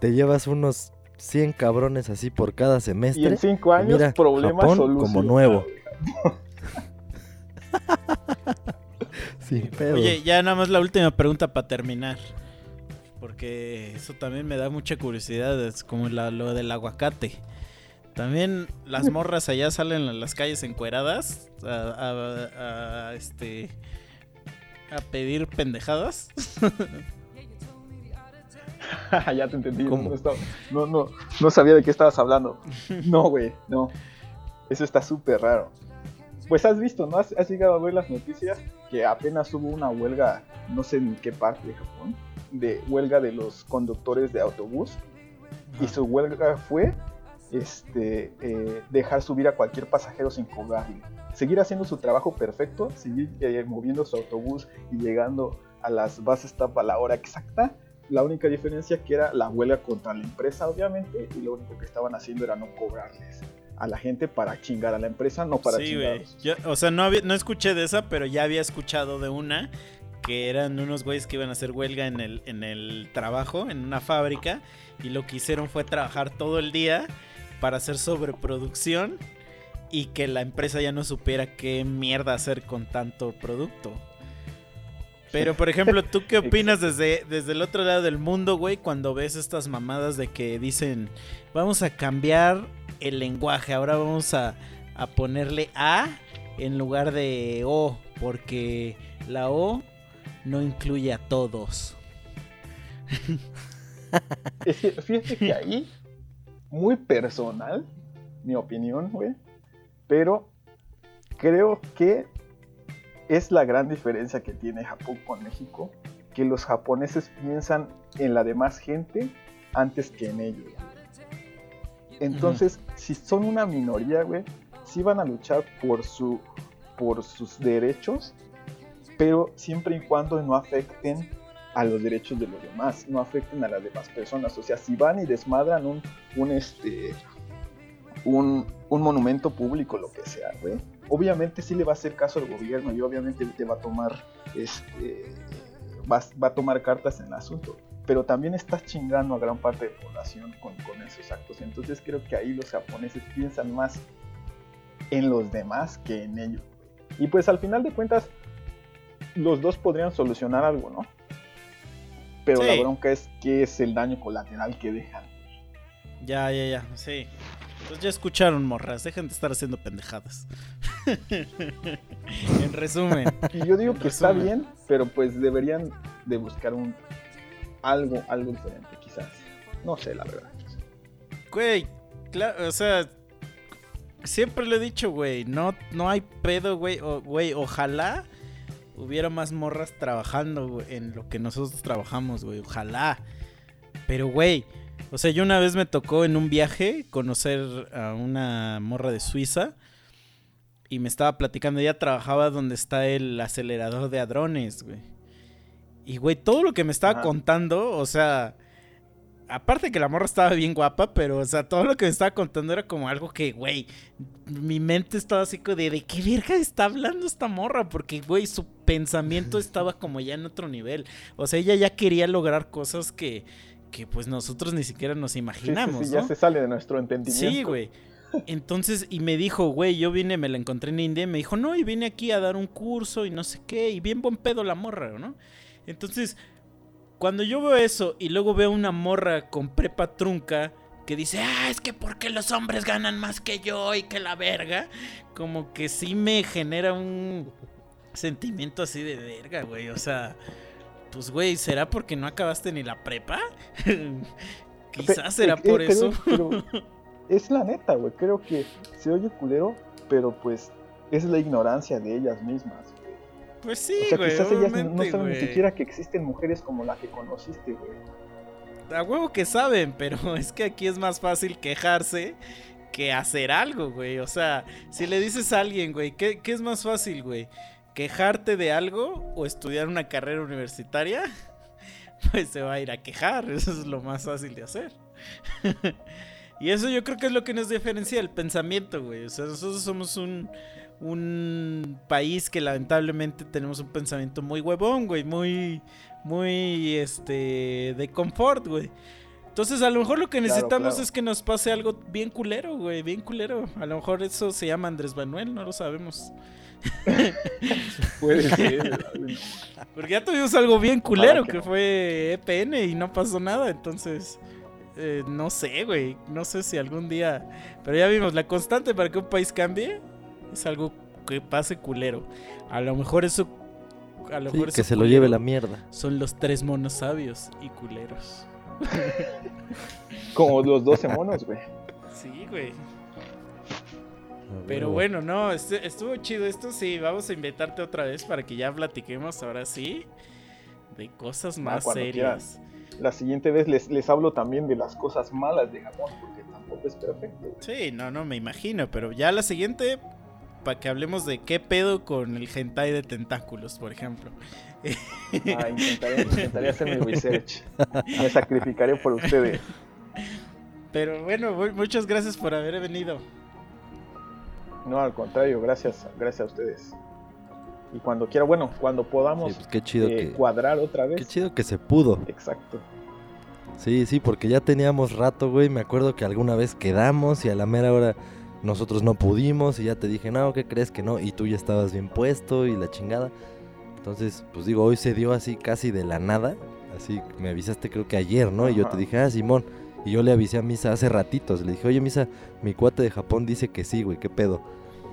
Te llevas unos 100 cabrones así por cada semestre. Y en 5 años, mira, problemas Japón como nuevo. Sin pedo. Oye, ya nada más la última pregunta para terminar. Porque eso también me da mucha curiosidad. Es como lo del aguacate. También las morras allá salen a las calles encueradas a, este a pedir pendejadas. ya te entendí. No, no, no, sabía de qué estabas hablando. No, güey, no. Eso está súper raro. Pues has visto, ¿no? Has, has, llegado a ver las noticias que apenas hubo una huelga, no sé en qué parte de Japón, de huelga de los conductores de autobús. Y su huelga fue este, eh, dejar subir a cualquier pasajero sin cobrarle. Seguir haciendo su trabajo perfecto, seguir eh, moviendo su autobús y llegando a las bases stop a la hora exacta. La única diferencia que era la huelga contra la empresa, obviamente, y lo único que estaban haciendo era no cobrarles a la gente para chingar a la empresa, no para sí, O sea, no, no escuché de esa, pero ya había escuchado de una que eran unos güeyes que iban a hacer huelga en el, en el trabajo, en una fábrica, y lo que hicieron fue trabajar todo el día para hacer sobreproducción y que la empresa ya no supiera qué mierda hacer con tanto producto. Pero, por ejemplo, ¿tú qué opinas desde, desde el otro lado del mundo, güey, cuando ves estas mamadas de que dicen, vamos a cambiar el lenguaje, ahora vamos a, a ponerle A en lugar de O, porque la O no incluye a todos. Fíjate que ahí muy personal, mi opinión, güey. Pero creo que es la gran diferencia que tiene Japón con México, que los japoneses piensan en la demás gente antes que en ellos. Entonces, si son una minoría, güey, sí van a luchar por, su, por sus derechos, pero siempre y cuando no afecten a los derechos de los demás, no afecten a las demás personas. O sea, si van y desmadran un, un, este, un, monumento público, lo que sea, obviamente sí le va a hacer caso al gobierno y obviamente te va a tomar, este, va, a tomar cartas en el asunto. Pero también estás chingando a gran parte de la población con, con esos actos. Entonces creo que ahí los japoneses piensan más en los demás que en ellos. Y pues al final de cuentas, los dos podrían solucionar algo, ¿no? Pero la bronca es que es el daño colateral que dejan. Ya, ya, ya, sí. Pues ya escucharon, morras, dejen de estar haciendo pendejadas. en resumen. Y yo digo que está bien, pero pues deberían de buscar un algo, algo diferente, quizás. No sé, la verdad. Güey, claro, o sea, siempre lo he dicho, güey, no, no hay pedo, güey, o- güey, ojalá hubiera más morras trabajando güey, en lo que nosotros trabajamos, güey, ojalá. Pero, güey, o sea, yo una vez me tocó en un viaje conocer a una morra de Suiza y me estaba platicando, ella trabajaba donde está el acelerador de hadrones, güey. Y, güey, todo lo que me estaba Ajá. contando, o sea, aparte que la morra estaba bien guapa, pero, o sea, todo lo que me estaba contando era como algo que, güey, mi mente estaba así como de, ¿de qué verga está hablando esta morra? Porque, güey, su pensamiento estaba como ya en otro nivel. O sea, ella ya quería lograr cosas que, que pues nosotros ni siquiera nos Sí, sí, imaginamos, sí, ya se sale de nuestro entendimiento. Sí, güey. Entonces, y me dijo, güey, yo vine, me la encontré en India, y me dijo, no, y vine aquí a dar un curso y no sé qué, y bien buen pedo la morra, ¿no? Entonces, cuando yo veo eso y luego veo una morra con prepa trunca que dice, ah, es que porque los hombres ganan más que yo y que la verga, como que sí me genera un sentimiento así de verga, güey, o sea, pues, güey, ¿será porque no acabaste ni la prepa? Quizás será eh, por eh, eso. pero- pero es la neta, güey. Creo que se oye culero, pero pues es la ignorancia de ellas mismas. Pues sí, o sea, güey, quizás ellas no saben ni siquiera que existen mujeres como la que conociste, güey. A huevo que saben, pero es que aquí es más fácil quejarse que hacer algo, güey. O sea, si le dices a alguien, güey, ¿qué, qué es más fácil, güey? ¿Quejarte de algo o estudiar una carrera universitaria? Pues se va a ir a quejar, eso es lo más fácil de hacer. y eso yo creo que es lo que nos diferencia el pensamiento, güey. O sea, nosotros somos un, un país que lamentablemente tenemos un pensamiento muy huevón, güey, muy, muy, este, de confort, güey. Entonces, a lo mejor lo que necesitamos claro. es que nos pase algo bien culero, güey, bien culero. A lo mejor eso se llama Andrés Manuel, no lo sabemos. Puede ser. Porque ya tuvimos algo bien culero, que que fue EPN y no pasó nada, entonces... eh, no sé, güey. No sé si algún día... Pero ya vimos, la constante para que un país cambie es algo que pase culero. A lo mejor eso... A lo Sí, mejor que eso se lo lleve la mierda. Son los tres monos sabios y culeros. Como los 12 monos, güey. Sí, güey. Pero bueno, no, este- estuvo chido esto. Sí, vamos a invitarte otra vez para que ya platiquemos ahora sí de cosas más cuando serias. La siguiente vez les, les hablo también de las cosas malas de Japón, porque tampoco es perfecto. güey. Sí, no, no me imagino, pero ya la siguiente para que hablemos de qué pedo con el hentai de tentáculos, por ejemplo. Ah, intentaré, intentaré hacer mi research. Me sacrificaré por ustedes. Pero bueno, mu- muchas gracias por haber venido. No, al contrario, gracias, gracias a ustedes. Y cuando quiera, bueno, cuando podamos Sí, pues qué chido eh, que cuadrar otra vez. qué chido que se pudo. Exacto. Sí, sí, porque ya teníamos rato, güey. Me acuerdo que alguna vez quedamos y a la mera hora nosotros no pudimos y ya te dije, no, ¿qué crees que no? Y tú ya estabas bien puesto y la chingada. Entonces, pues digo, hoy se dio así casi de la nada. Así me avisaste creo que ayer, ¿no? Y yo te Ajá. dije, ah, Simón. Y yo le avisé a Misa hace ratitos. Le dije, oye, Misa, mi cuate de Japón dice que sí, güey, ¿qué pedo?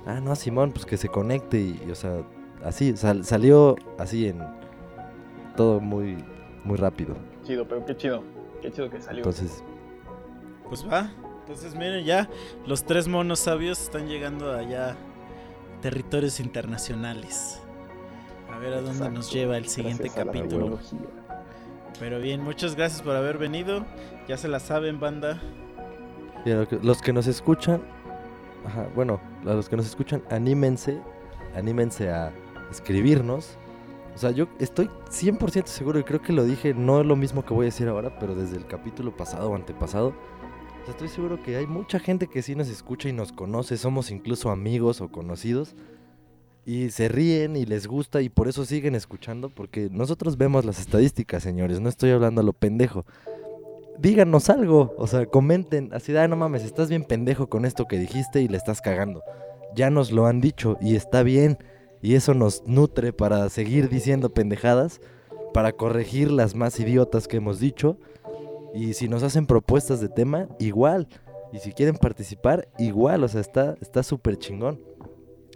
Ah, no, Simón, pues que se conecte. Y, y, o sea, así, sal- salió así en todo muy, muy rápido. Chido, pero qué chido. Qué chido que salió. Entonces, Pues va. Entonces miren ya, los tres monos sabios están llegando allá a territorios internacionales. A ver a dónde nos lleva el siguiente Gracias capítulo. Pero bien, muchas gracias por haber venido. Ya se la saben, banda. Y a lo que- los que nos escuchan, ajá, bueno, a los que nos escuchan, anímense, anímense a escribirnos. O sea, yo estoy 100% seguro y creo que lo dije, no es lo mismo que voy a decir ahora, pero desde el capítulo pasado o antepasado, estoy seguro que hay mucha gente que sí nos escucha y nos conoce, somos incluso amigos o conocidos. Y se ríen y les gusta y por eso siguen escuchando, porque nosotros vemos las estadísticas, señores, no estoy hablando a lo pendejo díganos algo. O sea, comenten. Así de, "Ah, no mames, estás bien pendejo con esto que dijiste y le estás cagando. Ya nos lo han dicho y está bien. Y eso nos nutre para seguir diciendo pendejadas, para corregir las más idiotas que hemos dicho. Y si nos hacen propuestas de tema, igual. Y si quieren participar, igual. O sea, está está súper chingón.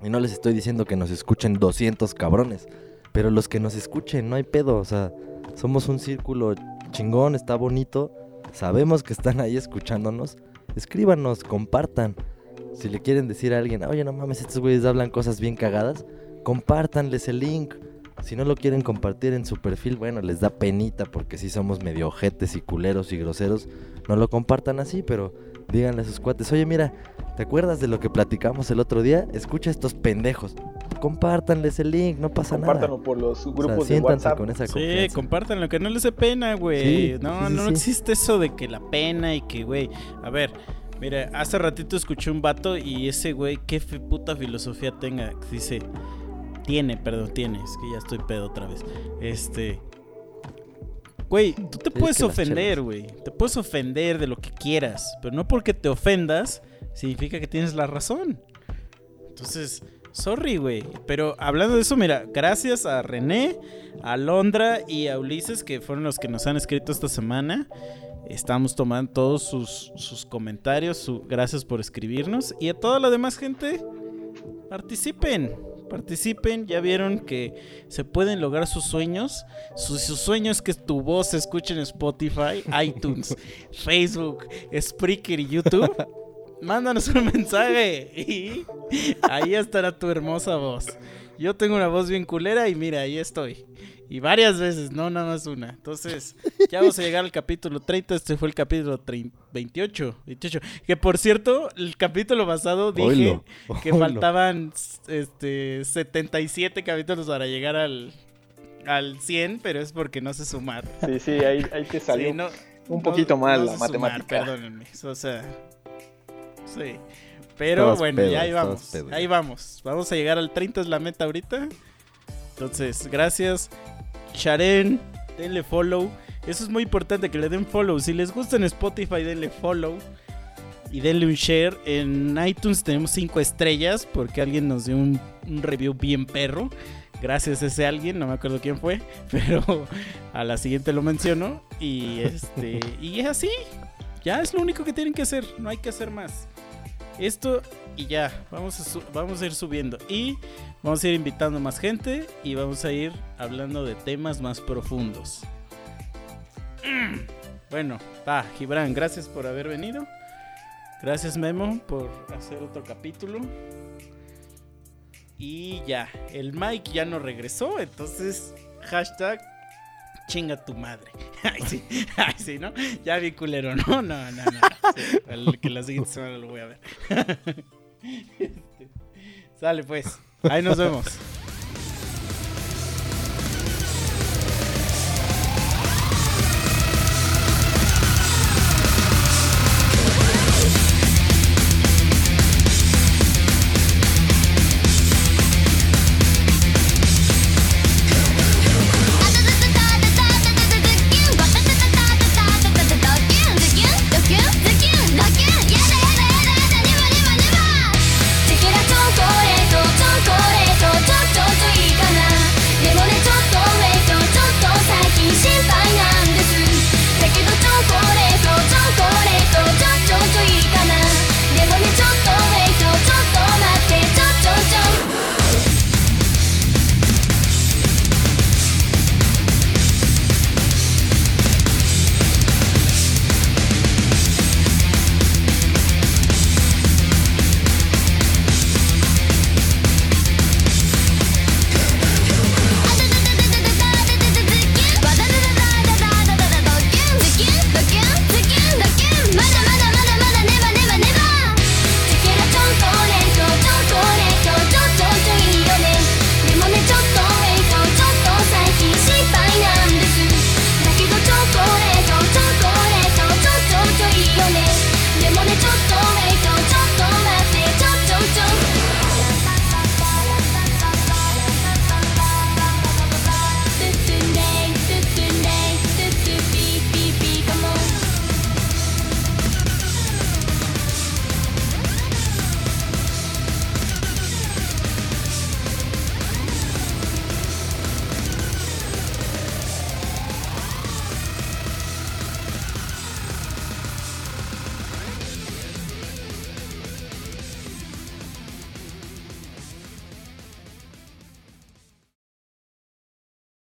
Y no les estoy diciendo que nos escuchen 200 cabrones. Pero los que nos escuchen, no hay pedo. O sea, somos un círculo chingón, está bonito. Sabemos que están ahí escuchándonos. Escríbanos, compartan. Si le quieren decir a alguien, oye, no mames, estos güeyes hablan cosas bien cagadas, compártanles el link. Si no lo quieren compartir en su perfil, bueno, les da penita porque si somos medio ojetes y culeros y groseros. No lo compartan así, pero díganle a sus cuates, oye, mira, ¿te acuerdas de lo que platicamos el otro día? Escucha a estos pendejos. Compártanles el link, no pasa nada. Compártanlo por los O sea, grupos de siéntanse WhatsApp. con esa Sí, compártanlo, que no les dé pena, güey. Sí, no, sí, sí, no sí. existe eso de que la pena y que, güey. A ver, mira, hace ratito escuché un vato y ese güey, qué fe- puta filosofía tenga. Dice, tiene, perdón, tiene. Es que ya estoy pedo otra vez. Este. Güey, tú te Sí, puedes ofender, güey. Te puedes ofender de lo que quieras. Pero no porque te ofendas, significa que tienes la razón. Entonces, sorry, güey. Pero hablando de eso, mira, gracias a René, a Londra y a Ulises, que fueron los que nos han escrito esta semana. Estamos tomando todos sus, sus comentarios. su- gracias por escribirnos. Y a toda la demás gente, participen. Participen, ya vieron que se pueden lograr sus sueños. Su, su sueño es que tu voz se escuche en Spotify, iTunes, Facebook, Spreaker y YouTube. Mándanos un mensaje y ahí estará tu hermosa voz. Yo tengo una voz bien culera y mira, ahí estoy. Y varias veces, no nada más una. Entonces, ya vamos a llegar al capítulo 30. Este fue el capítulo 30 28, 28. Que por cierto, el capítulo pasado dije Oilo, que oilo. faltaban este 77 capítulos para llegar al, al 100, pero es porque no sé sumar. Sí, sí, ahí, ahí te salió Sí, no- un no- poquito mal no la sé sumar, matemática. perdónenme. O sea, sí. Pero Estabas bueno, pedo, ya ahí vamos. ahí vamos. Vamos a llegar al 30, es la meta ahorita. Entonces, gracias. Sharen, denle follow. Eso es muy importante que le den follow. Si les gusta en Spotify, denle follow. Y denle un share. En iTunes tenemos 5 estrellas porque alguien nos dio un, un review bien perro. Gracias a ese alguien, no me acuerdo quién fue, pero a la siguiente lo menciono. Y este. Y es así. Ya es lo único que tienen que hacer. No hay que hacer más. Esto y ya. Vamos a, vamos a ir subiendo. Y vamos a ir invitando más gente. Y vamos a ir hablando de temas más profundos. Mm. Bueno, va, Gibran, gracias por haber venido. Gracias, Memo, por hacer otro capítulo. Y ya, el Mike ya no regresó, entonces hashtag chinga tu madre. Ay, sí, ay, sí, ¿no? Ya vi culero, ¿no? No, no, no. El que la siguiente semana lo voy a ver. Este, Sale pues, ahí nos vemos.